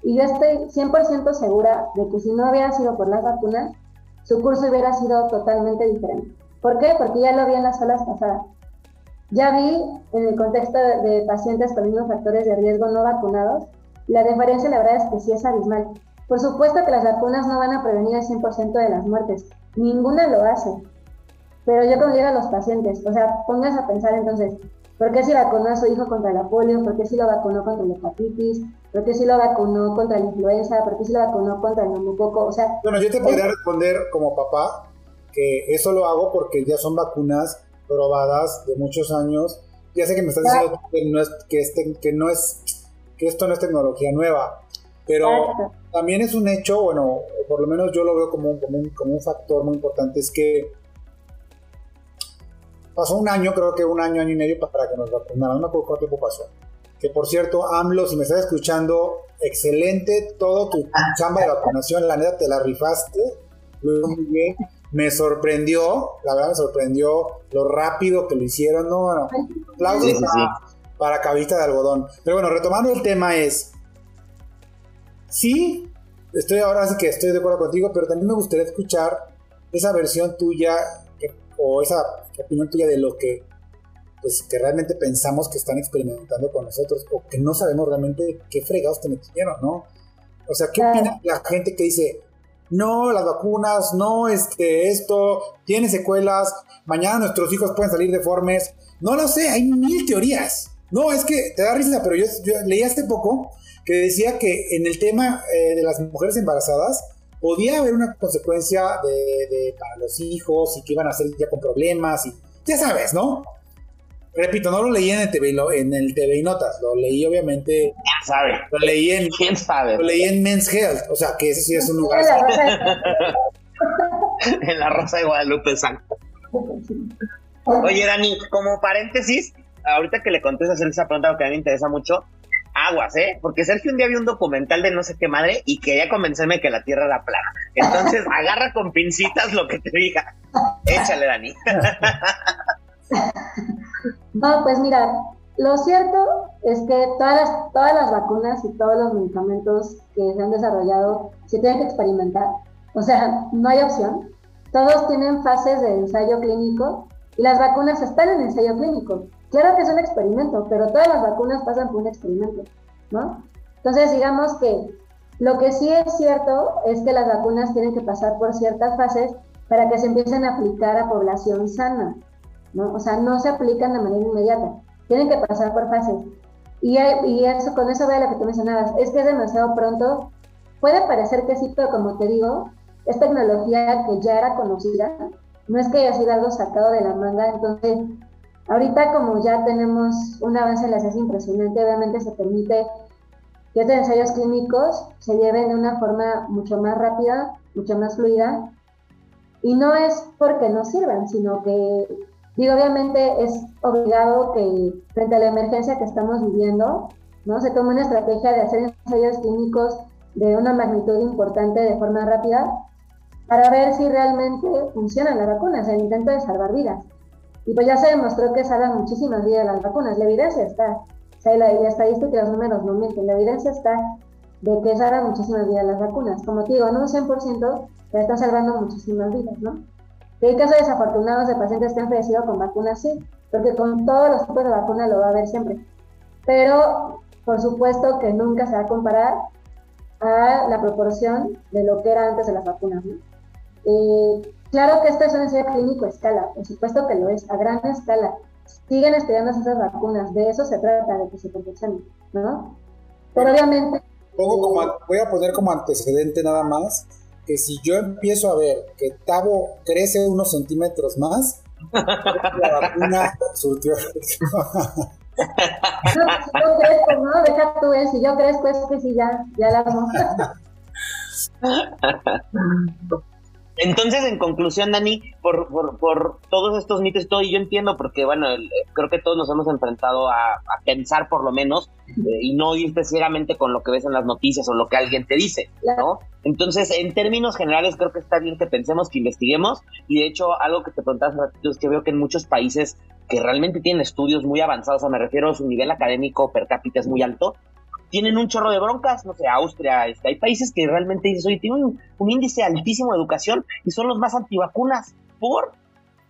Y yo estoy 100% segura de que si no hubiera sido por las vacunas, su curso hubiera sido totalmente diferente. ¿Por qué? Porque ya lo vi en las olas pasadas. Ya vi en el contexto de pacientes con mismos factores de riesgo no vacunados la diferencia, la verdad, es que sí es abismal. Por supuesto que las vacunas no van a prevenir el 100% de las muertes. Ninguna lo hace. Pero yo como digo a los pacientes, o sea, pongas a pensar entonces, ¿por qué si vacunó a su hijo contra la polio? ¿Por qué si lo vacunó contra la hepatitis? ¿Por qué si lo vacunó contra la influenza? ¿Por qué si lo vacunó contra el neumococo? O sea... Bueno, yo te podría responder como papá que eso lo hago porque ya son vacunas probadas de muchos años ya sé que me estás diciendo que no es, que, este, que no es, que esto no es tecnología nueva, pero también es un hecho, bueno, por lo menos yo lo veo como un, como un, como un factor muy importante, es que pasó un año, creo que un año, año y medio para que nos vacunaran, no me acuerdo cuánto tiempo pasó. Que por cierto, AMLO, si me estás escuchando, excelente todo tu chamba de vacunación, la neta te la rifaste, muy bien. Me sorprendió, la verdad me sorprendió lo rápido que lo hicieron, ¿no? Bueno, aplausos para, cabita de algodón. Pero bueno, retomando el tema es, sí, estoy ahora sí que estoy de acuerdo contigo, pero también me gustaría escuchar esa versión tuya o esa opinión tuya de lo que pues que realmente pensamos que están experimentando con nosotros o que no sabemos realmente qué fregados te metieron, ¿no? O sea, ¿qué opina la gente que dice, no, las vacunas, no, este, esto, tiene secuelas, mañana nuestros hijos pueden salir deformes? No lo sé, hay mil teorías. No, es que te da risa, pero yo, leí hace poco que decía que en el tema eh, de las mujeres embarazadas podía haber una consecuencia de, para los hijos y que iban a ser ya con problemas y ya sabes, ¿no? Repito, no lo leí en el TV, en el TV y Notas, lo leí obviamente. ¿Quién sabe? Lo leí en. ¿Quién sabe? Lo leí en Men's Health, o sea que ese sí es un lugar. en la Rosa de Guadalupe, exacto. Oye, Dani, como paréntesis, ahorita que le contestas esa pregunta, que a mí me interesa mucho, aguas, ¿eh? Porque Sergio un día vio un documental de no sé qué madre y quería convencerme que la Tierra era plana. Entonces, agarra con pincitas lo que te diga. Échale, Dani. No, pues mira, lo cierto es que todas las, todas las vacunas y todos los medicamentos que se han desarrollado se tienen que experimentar. O sea, no hay opción. Todos tienen fases de ensayo clínico y las vacunas están en ensayo clínico. Claro que es un experimento, pero todas las vacunas pasan por un experimento, ¿no? Entonces, digamos que lo que sí es cierto es que las vacunas tienen que pasar por ciertas fases para que se empiecen a aplicar a población sana. ¿No? O sea, no se aplican de manera inmediata, tienen que pasar por fases. Y, y eso, con eso veo lo que tú mencionabas, es que es demasiado pronto. Puede parecer que sí, pero como te digo, es tecnología que ya era conocida, no es que haya sido algo sacado de la manga, entonces ahorita como ya tenemos un avance en la ciencia impresionante, obviamente se permite que estos ensayos clínicos se lleven de una forma mucho más rápida, mucho más fluida, y no es porque no sirvan, sino que Digo, obviamente es obligado que frente a la emergencia que estamos viviendo, ¿no? Se tome una estrategia de hacer ensayos clínicos de una magnitud importante de forma rápida para ver si realmente funcionan las vacunas, el intento de salvar vidas. Y pues ya se demostró que salvan muchísimas vidas las vacunas, la evidencia está. O sea, la, estadística y los números no mienten, la evidencia está de que salvan muchísimas vidas las vacunas. Como te digo, no un 100%, pero están salvando muchísimas vidas, ¿no? Que hay casos desafortunados de pacientes que han fallecido con vacunas, sí, porque con todos los tipos de vacunas lo va a haber siempre. Pero, por supuesto que nunca se va a comparar a la proporción de lo que era antes de las vacunas. ¿no? Eh, claro que esto es un ensayo clínico a escala, por supuesto que lo es, a gran escala. Siguen estudiando esas vacunas, de eso se trata, de que se perfeccionen, ¿no? Pero obviamente... voy a poner como antecedente nada más que si yo empiezo a ver que Tavo crece unos centímetros más, la vacuna surtió. no, si yo crezco, ¿no? Deja tú, ¿eh? si yo crezco es que sí, ya, ya la vamos. Entonces, en conclusión, Dani, por, por, por, todos estos mitos y todo, y yo entiendo porque, bueno, creo que todos nos hemos enfrentado a, pensar por lo menos eh, y no ir ciegamente con lo que ves en las noticias o lo que alguien te dice, ¿no? Entonces, en términos generales, creo que está bien que pensemos, que investiguemos, y de hecho, algo que te preguntas es que veo que en muchos países que realmente tienen estudios muy avanzados, o me refiero a su nivel académico per cápita es muy alto, tienen un chorro de broncas, no sé, Austria, este, hay países que realmente dices, oye, tienen un, índice altísimo de educación y son los más antivacunas, ¿por?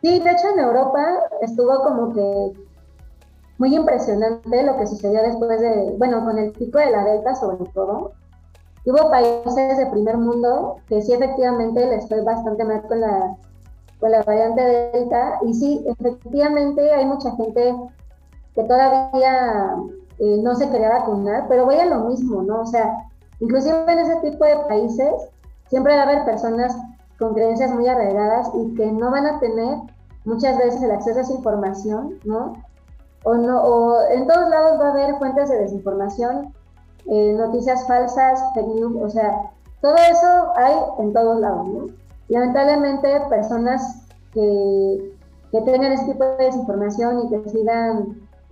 Sí, de hecho en Europa estuvo como que muy impresionante lo que sucedió después de, bueno, con el pico de la Delta sobre todo. Hubo países de primer mundo que sí efectivamente les fue bastante mal con la, con la variante Delta y sí, efectivamente hay mucha gente que todavía eh, no se quería vacunar, pero voy a lo mismo, ¿no? O sea, inclusive en ese tipo de países siempre va a haber personas con creencias muy arraigadas y que no van a tener muchas veces el acceso a esa información, ¿no? o no, o en todos lados va a haber fuentes de desinformación, eh, noticias falsas, news, o sea, todo eso hay en todos lados, ¿no? Lamentablemente, personas que, que tengan ese tipo de desinformación y que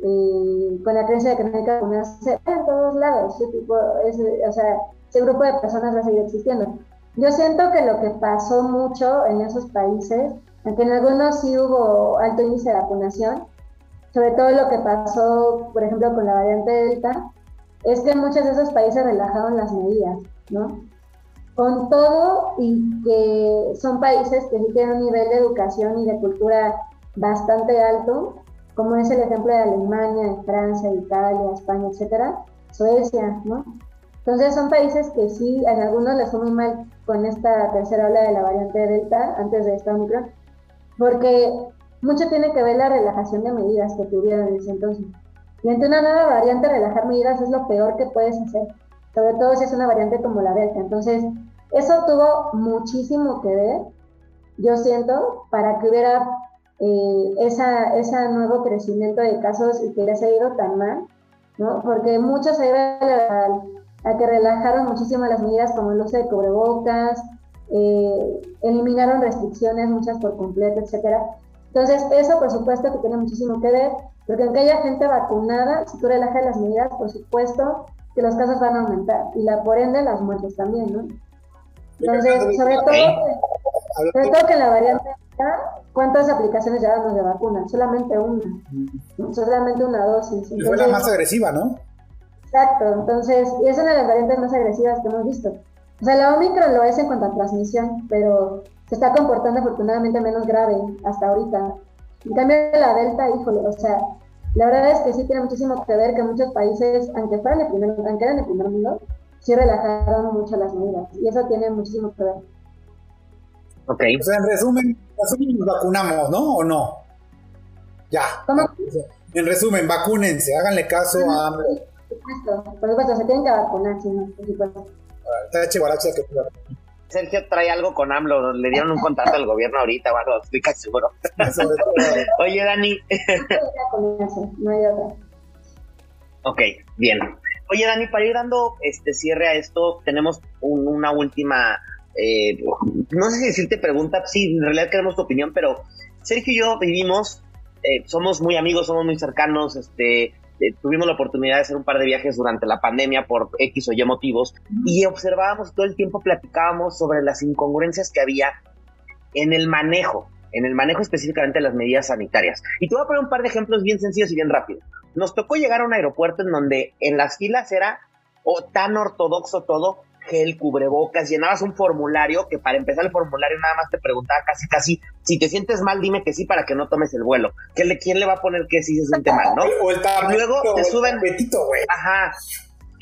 eh, con la creencia de que no hay que en todos lados, ese tipo, o sea, ese grupo de personas va a seguir existiendo. Yo siento que lo que pasó mucho en esos países, aunque en algunos sí hubo alto índice de vacunación, sobre todo lo que pasó, por ejemplo, con la variante Delta, es que muchos de esos países relajaron las medidas, ¿no? Con todo y que son países que sí tienen un nivel de educación y de cultura bastante alto, como es el ejemplo de Alemania, Francia, Italia, España, etcétera, Suecia, ¿no? Entonces son países que sí, en algunos les fue muy mal con esta tercera ola de la variante Delta, antes de esta Omicron, porque mucho tiene que ver la relajación de medidas que tuvieron en ese entonces. Y ante una nueva variante, relajar medidas es lo peor que puedes hacer, sobre todo si es una variante como la Delta. Entonces, eso tuvo muchísimo que ver, yo siento, para que hubiera eh, esa, ese nuevo crecimiento de casos y que les ha ido tan mal, ¿no? Porque muchos se deben a, que relajaron muchísimo las medidas como el uso de cubrebocas, eh, eliminaron restricciones, muchas por completo, etcétera. Entonces, eso por supuesto que tiene muchísimo que ver, porque aunque haya gente vacunada, si tú relajas las medidas, por supuesto que los casos van a aumentar y la, por ende las muertes también, ¿no? Entonces, sobre todo, sobre todo que la variante ¿cuántas aplicaciones llevamos de vacuna? Solamente una, solamente una dosis. y fue la más agresiva, ¿no? Exacto, entonces, y es una de las variantes más agresivas que hemos visto. O sea, la Omicron lo es en cuanto a transmisión, pero se está comportando afortunadamente menos grave hasta ahorita. En cambio, la Delta, híjole, o sea, la verdad es que sí tiene muchísimo que ver que muchos países, aunque fueran el primer, aunque eran el primer mundo, sí relajaron mucho las medidas. Y eso tiene muchísimo que ver. Ok. O sea, en resumen, nos vacunamos, ¿no? ¿O no? Ya. ¿Cómo? En resumen, vacúnense, háganle caso a AMLO. Por supuesto, por supuesto, se tienen que vacunar, sí, no, por supuesto. Que Sergio trae algo con AMLO, le dieron un contrato al gobierno ahorita o algo, estoy casi seguro. Oye, Dani. no hay otra. Ok, bien. Oye, Dani, para ir dando este cierre a esto, tenemos una última eh, no sé si decirte pregunta, sí, en realidad queremos tu opinión, pero Sergio y yo vivimos, eh, somos muy amigos, somos muy cercanos, este, eh, tuvimos la oportunidad de hacer un par de viajes durante la pandemia por X o Y motivos y observábamos todo el tiempo, platicábamos sobre las incongruencias que había en el manejo, en el manejo específicamente de las medidas sanitarias. Y te voy a poner un par de ejemplos bien sencillos y bien rápidos. Nos tocó llegar a un aeropuerto en donde en las filas era o tan ortodoxo todo gel, cubrebocas, llenabas un formulario que para empezar el formulario nada más te preguntaba casi casi si te sientes mal dime que sí para que no tomes el vuelo. ¿Quién le, quién le va a poner que sí se siente mal, no? y luego te suben... El tapetito, güey. Ajá.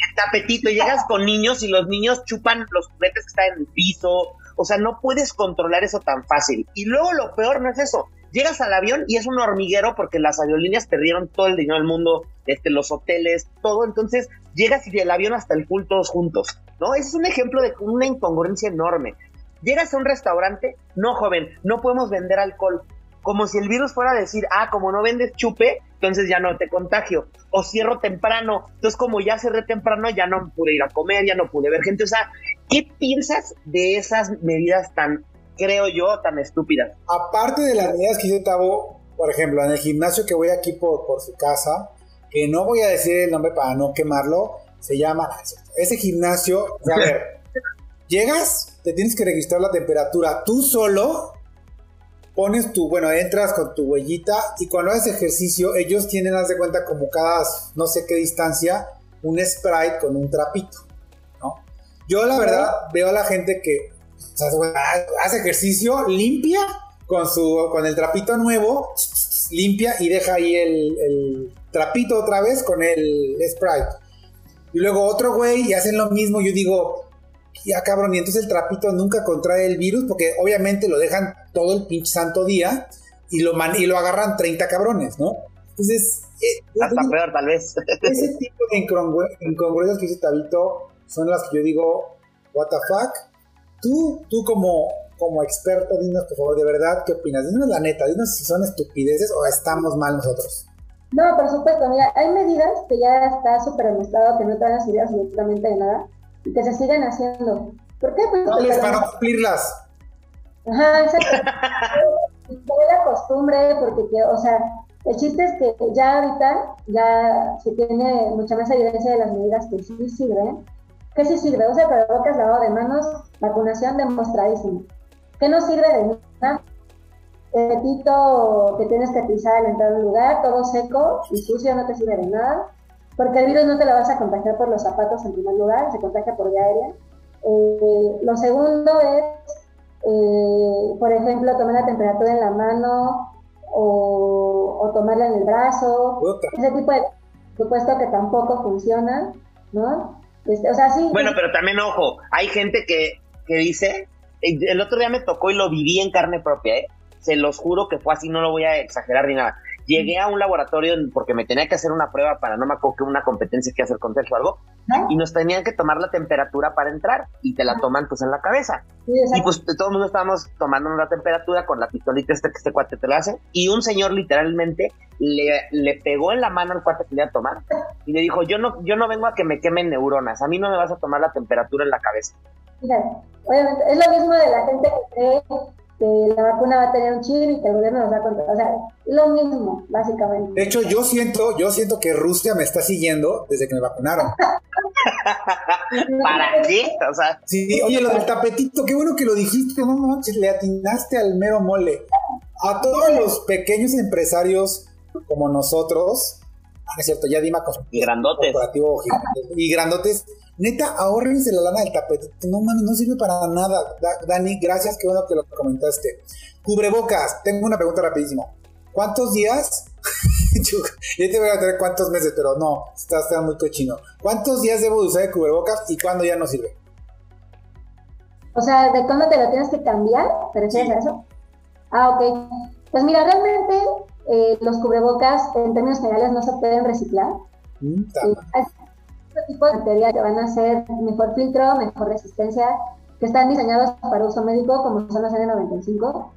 El tapetito. Llegas con niños y los niños chupan los juguetes que están en el piso. O sea, no puedes controlar eso tan fácil. Y luego lo peor no es eso. Llegas al avión y es un hormiguero porque las aerolíneas perdieron todo el dinero del mundo, este, los hoteles, todo. Entonces llegas y el avión hasta el pool todos juntos. ¿No? Ese es un ejemplo de una incongruencia enorme. Llegas a un restaurante, no joven, no podemos vender alcohol. Como si el virus fuera a decir, ah, como no vendes chupe, entonces ya no te contagio. O cierro temprano, entonces como ya cerré temprano, ya no pude ir a comer, ya no pude ver gente. O sea, ¿qué piensas de esas medidas tan, creo yo, tan estúpidas? Aparte de las medidas que hizo Tabo, por ejemplo, en el gimnasio que voy aquí por su casa, que no voy a decir el nombre para no quemarlo, se llama, ese gimnasio, a ver, llegas, te tienes que registrar la temperatura tú solo, pones tu, bueno, entras con tu huellita y cuando haces ejercicio, ellos tienen, haz de cuenta, como cada no sé qué distancia, un sprite con un trapito, ¿no? Yo la verdad veo a la gente que hace ejercicio, limpia con su, con el trapito nuevo, limpia y deja ahí el, el trapito otra vez con el sprite y luego otro güey y hacen lo mismo. Yo digo, ya cabrón, y entonces el trapito nunca contrae el virus porque obviamente lo dejan todo el pinche santo día y lo, y lo agarran 30 cabrones, ¿no? Entonces... Eh, Hasta peor, tal vez. Ese tipo de incongruencias que dice Tabito son las que yo digo, what the fuck. Tú, tú como, como experto, dinos por favor, de verdad, ¿qué opinas? Dinos la neta, dinos si son estupideces o estamos mal nosotros. No, por supuesto, mira, hay medidas que ya está súper demostrado que no te van a servir absolutamente de nada y que se siguen haciendo. ¿Por qué? Pues no, para cumplirlas. Ajá, exacto. Fue la costumbre, porque, o sea, el chiste es que ya ahorita ya se tiene mucha más evidencia de las medidas que sí sirven. ¿Qué sí sirve? O sea, para bocas, lavado de manos, vacunación demostradísimo. ¿Qué no sirve de nada? El petito que tienes que pisar al entrar a un lugar, todo seco y sucio, no te sirve de nada. Porque el virus no te lo vas a contagiar por los zapatos en primer lugar, se contagia por vía aérea. Eh, lo segundo es eh, por ejemplo, tomar la temperatura en la mano o, tomarla en el brazo, ese tipo de supuesto que tampoco funciona, ¿no? Este, o sea, sí. Bueno, pero también, ojo, hay gente que, que dice, el otro día me tocó y lo viví en carne propia, ¿eh? Se los juro que fue así, no lo voy a exagerar ni nada. Llegué a un laboratorio porque me tenía que hacer una prueba para no me acuerdo que una competencia que hacer con o algo, y nos tenían que tomar la temperatura para entrar y te la toman pues en la cabeza. y pues todo el mundo estábamos tomando la temperatura con la pistolita este que este cuate te la hace, y un señor literalmente le, le pegó en la mano al cuate que le iba a tomar y le dijo, yo no, yo no vengo a que me quemen neuronas, a mí no me vas a tomar la temperatura en la cabeza. Mira, obviamente es lo mismo de la gente que cree que la vacuna va a tener un chip y que el gobierno nos va a contar. O sea, lo mismo, básicamente. De hecho, yo siento, yo siento que Rusia me está siguiendo desde que me vacunaron. ¿Para qué? O sea. Sí, oye, lo del tapetito, qué bueno que lo dijiste, no manches, le atinaste al mero mole. A todos los pequeños empresarios como nosotros, ah, es cierto, ya Dima y grandotes. y grandotes, Neta, ahorrense la lana del tapete. No mames, no sirve para nada. Dani, gracias, qué bueno que lo comentaste. Cubrebocas, tengo una pregunta rapidísimo. ¿Cuántos días? Yo te voy a tener cuántos meses, pero no, está, está muy cochino. ¿Cuántos días debo de usar el cubrebocas y cuándo ya no sirve? O sea, ¿de cuándo te lo tienes que cambiar? ¿Te refieres a eso? Ah, ok. Pues mira, realmente eh, los cubrebocas en términos generales no se pueden reciclar. Mm, este tipo de material que van a ser mejor filtro, mejor resistencia, que están diseñados para uso médico, como son los N95.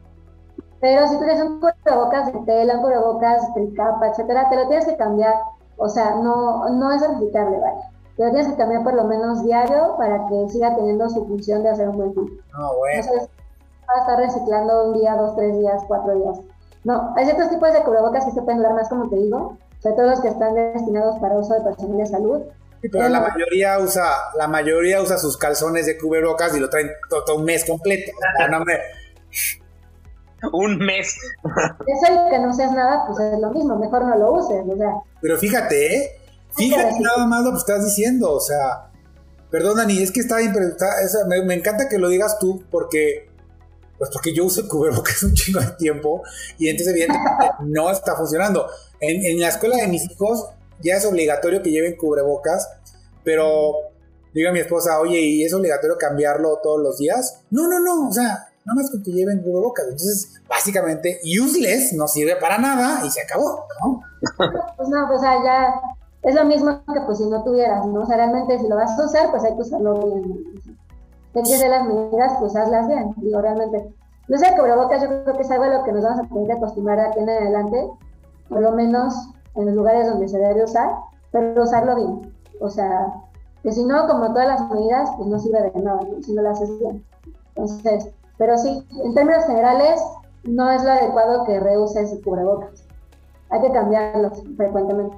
Pero si tú tienes un cubrebocas de tela, un cubrebocas de capa, etcétera, te lo tienes que cambiar. O sea, no, no es replicable, ¿vale? Te lo tienes que cambiar por lo menos diario para que siga teniendo su función de hacer un buen filtro. Ah, bueno. Entonces, va a estar reciclando un día, dos, tres días, cuatro días. No, hay ciertos tipos de cubrebocas que se pueden durar más, como te digo, sobre todo los que están destinados para uso de personal de salud, pero la mayoría usa, la mayoría usa sus calzones de cubrebocas y lo traen todo, un mes completo. un mes. Eso y que no seas nada, pues es lo mismo, mejor no lo uses, o sea. Pero fíjate, ¿eh? Fíjate nada más lo que estás diciendo, o sea, perdón Dani, es que está, me, me, encanta que lo digas tú porque, pues porque yo uso cubrebocas un chingo de tiempo y entonces evidentemente no está funcionando. En, en la escuela de mis hijos ya es obligatorio que lleven cubrebocas, pero diga mi esposa, oye, ¿y es obligatorio cambiarlo todos los días? No, no, no, o sea, nada más con que lleven cubrebocas. Entonces, básicamente, useless no sirve para nada y se acabó, ¿no? Pues no, pues ya es lo mismo que pues si no tuvieras, ¿no? O sea, realmente si lo vas a usar, pues hay que usarlo bien. Tienes de las medidas, pues hazlas bien, digo, realmente. No sé, cubrebocas yo creo que es algo a lo que nos vamos a tener que acostumbrar aquí en adelante, por lo menos en los lugares donde se debe usar, pero usarlo bien. O sea, que si no, como todas las medidas, pues no sirve de nada, si no lo haces bien. Entonces, pero sí, en términos generales, no es lo adecuado que reuses cubrebocas. Hay que cambiarlos frecuentemente.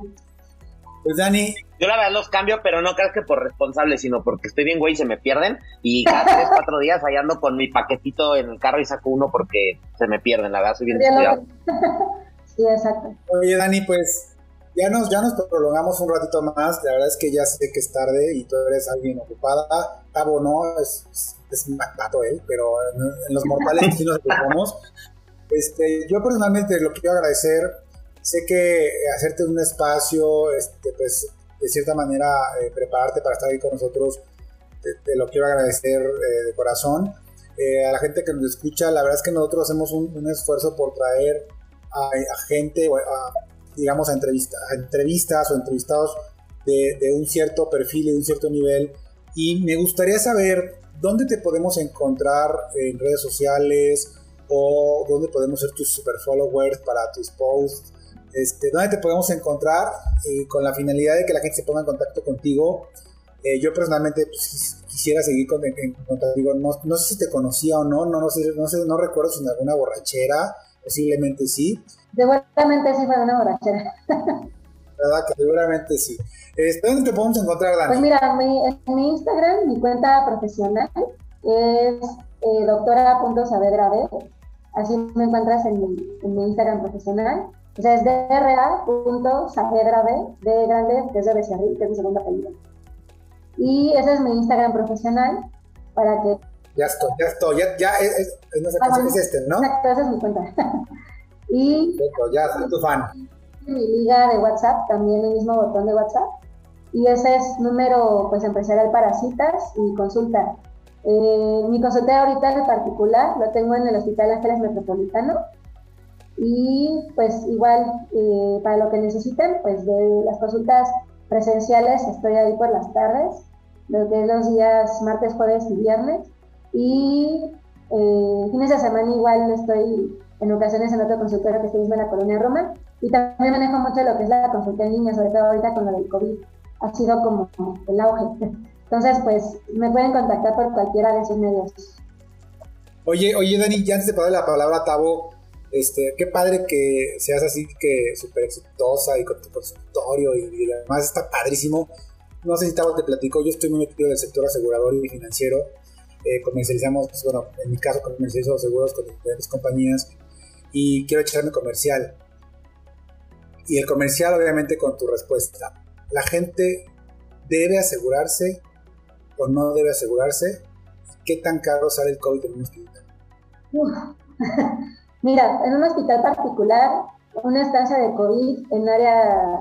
Pues Dani. Yo la verdad los cambio, pero no creas que por responsable, sino porque estoy bien, güey, y se me pierden. Y cada tres, cuatro días fallando con mi paquetito en el carro y saco uno porque se me pierden, la verdad, soy bien descuidado. sí, exacto. Oye, Dani, pues ya nos, ya nos prolongamos un ratito más. La verdad es que ya sé que es tarde y tú eres alguien ocupada. Cabo no, es, es, un dato él, pero en, los mortales sí nos ocupamos. Este, yo personalmente lo quiero agradecer. Sé que hacerte un espacio, este, pues de cierta manera eh, prepararte para estar ahí con nosotros, te, lo quiero agradecer eh, de corazón. Eh, a la gente que nos escucha, la verdad es que nosotros hacemos un, un esfuerzo por traer a, a gente, a, digamos, a, entrevistas o entrevistados de, un cierto perfil y de un cierto nivel. Y me gustaría saber dónde te podemos encontrar en redes sociales o dónde podemos ser tus super followers para tus posts, este, dónde te podemos encontrar y con la finalidad de que la gente se ponga en contacto contigo. Eh, yo personalmente pues, quisiera seguir con, en, contacto contigo. No, no, sé si te conocía o no, no, no, sé, no, sé, no recuerdo si en alguna borrachera, posiblemente sí. Seguramente sí fue una borrachera. ¿Verdad? Que seguramente sí. Este, ¿Dónde te podemos encontrar, Dani? Pues mira, mi, en mi Instagram, mi cuenta profesional es eh, doctora.sabedrave. Así me encuentras en mi, en mi Instagram profesional. O sea, es dra.saavedrave, de grande, que es de Becerril, que es mi segunda apellido. Y ese es mi Instagram profesional para que... Ya estoy, ya estoy, ya, ya es, es, es, ah, es este, ¿no? Exacto, esa es mi cuenta. y... ya soy tu fan. Mi liga de WhatsApp, también el mismo botón de WhatsApp. Y ese es número pues empresarial para citas y consulta. Eh, mi consulta ahorita en particular lo tengo en el Hospital Ángeles Metropolitano y pues igual eh, para lo que necesiten, pues de las consultas presenciales estoy ahí por las tardes, desde los días martes, jueves y viernes y eh, fines de semana igual estoy en ocasiones en otro consultorio que estoy en la colonia Roma y también manejo mucho lo que es la consulta en línea, sobre todo ahorita con lo del COVID, ha sido como el auge. Entonces, pues me pueden contactar por cualquiera de esos medios. Oye, oye, Dani, ya antes de pasar la palabra a Tavo, este, qué padre que seas así que súper exitosa y con tu consultorio y, además está padrísimo. No sé si Tavo te platico, yo estoy muy metido en sector asegurador y financiero. Eh, comercializamos, pues, bueno, en mi caso comercializo seguros con diferentes compañías y quiero echarme comercial. Y el comercial obviamente con tu respuesta. La gente debe asegurarse o no debe asegurarse? ¿Qué tan caro sale el COVID en un hospital? Mira, en un hospital particular, una estancia de COVID en área,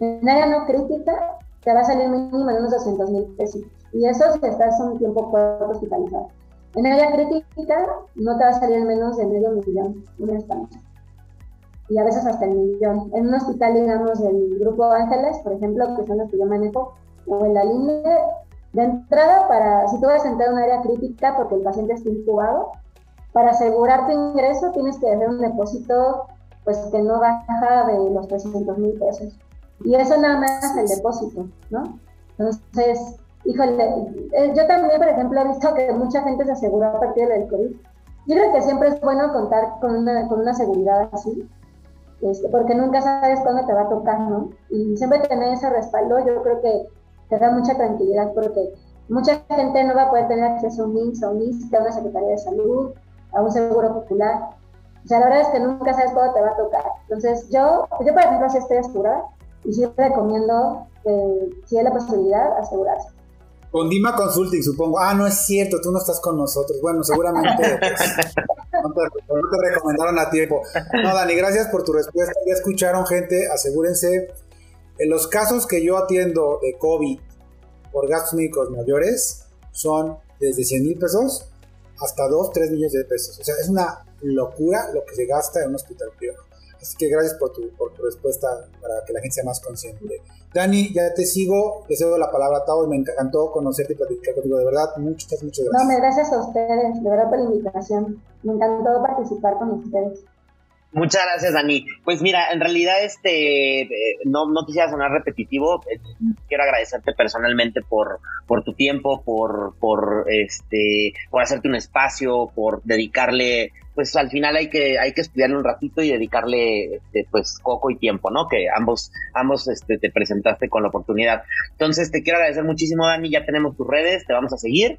en área no crítica te va a salir mínimo en unos 200 mil pesos. Y eso si estás un tiempo corto hospitalizado. En área crítica no te va a salir menos de medio millón una estancia. Y a veces hasta el millón. En un hospital, digamos, del Grupo Ángeles, por ejemplo, que son los que yo manejo, o en la línea, de entrada, para, si tú vas a entrar en un área crítica porque el paciente está incubado, para asegurar tu ingreso tienes que hacer un depósito pues que no baja de los 300 mil pesos. Y eso nada más el depósito, ¿no? Entonces, híjole, eh, yo también, por ejemplo, he visto que mucha gente se aseguró a partir del COVID. Yo creo que siempre es bueno contar con una, con una seguridad así, este, porque nunca sabes cuándo te va a tocar, ¿no? Y siempre tener ese respaldo, yo creo que te da mucha tranquilidad porque mucha gente no va a poder tener acceso a un INSS, a un IST, a una Secretaría de Salud, a un seguro popular. O sea, la verdad es que nunca sabes cuándo te va a tocar. Entonces, yo, yo por ejemplo, si estoy asegurada y sí recomiendo, que, si hay la posibilidad, asegurarse. Con Dima Consulting, supongo. Ah, no es cierto, tú no estás con nosotros. Bueno, seguramente pues, no, te, recomendaron a tiempo. No, Dani, gracias por tu respuesta. Ya escucharon, gente, asegúrense en los casos que yo atiendo de COVID por gastos médicos mayores son desde 100 mil pesos hasta 2, 3 millones de pesos. O sea, es una locura lo que se gasta en un hospital privado. Así que gracias por tu, por tu respuesta para que la gente sea más consciente. Dani, ya te sigo, les doy la palabra a Tao y me encantó conocerte y platicar contigo. De verdad, muchas, muchas gracias. No, gracias a ustedes, de verdad por la invitación. Me encantó participar con ustedes. Muchas gracias, Dani. Pues mira, en realidad este eh, no, no quisiera sonar repetitivo. Eh, quiero agradecerte personalmente por, por tu tiempo, por, por este, por hacerte un espacio, por dedicarle, pues al final hay que, hay que estudiarle un ratito y dedicarle este, pues coco y tiempo, ¿no? Que ambos, ambos este, te presentaste con la oportunidad. Entonces te quiero agradecer muchísimo, Dani. Ya tenemos tus redes, te vamos a seguir.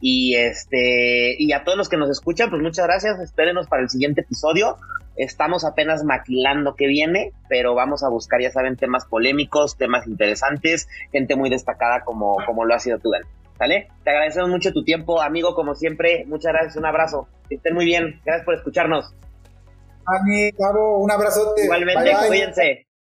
Y este, y a todos los que nos escuchan, pues muchas gracias. Espérenos para el siguiente episodio. Estamos apenas maquilando que viene, pero vamos a buscar, ya saben, temas polémicos, temas interesantes, gente muy destacada como, como lo ha sido tú, Dani. ¿Vale? Te agradecemos mucho tu tiempo, amigo, como siempre. Muchas gracias, un abrazo. Que estén muy bien. Gracias por escucharnos. Dani, Cabo, un abrazote. Igualmente, cuídense.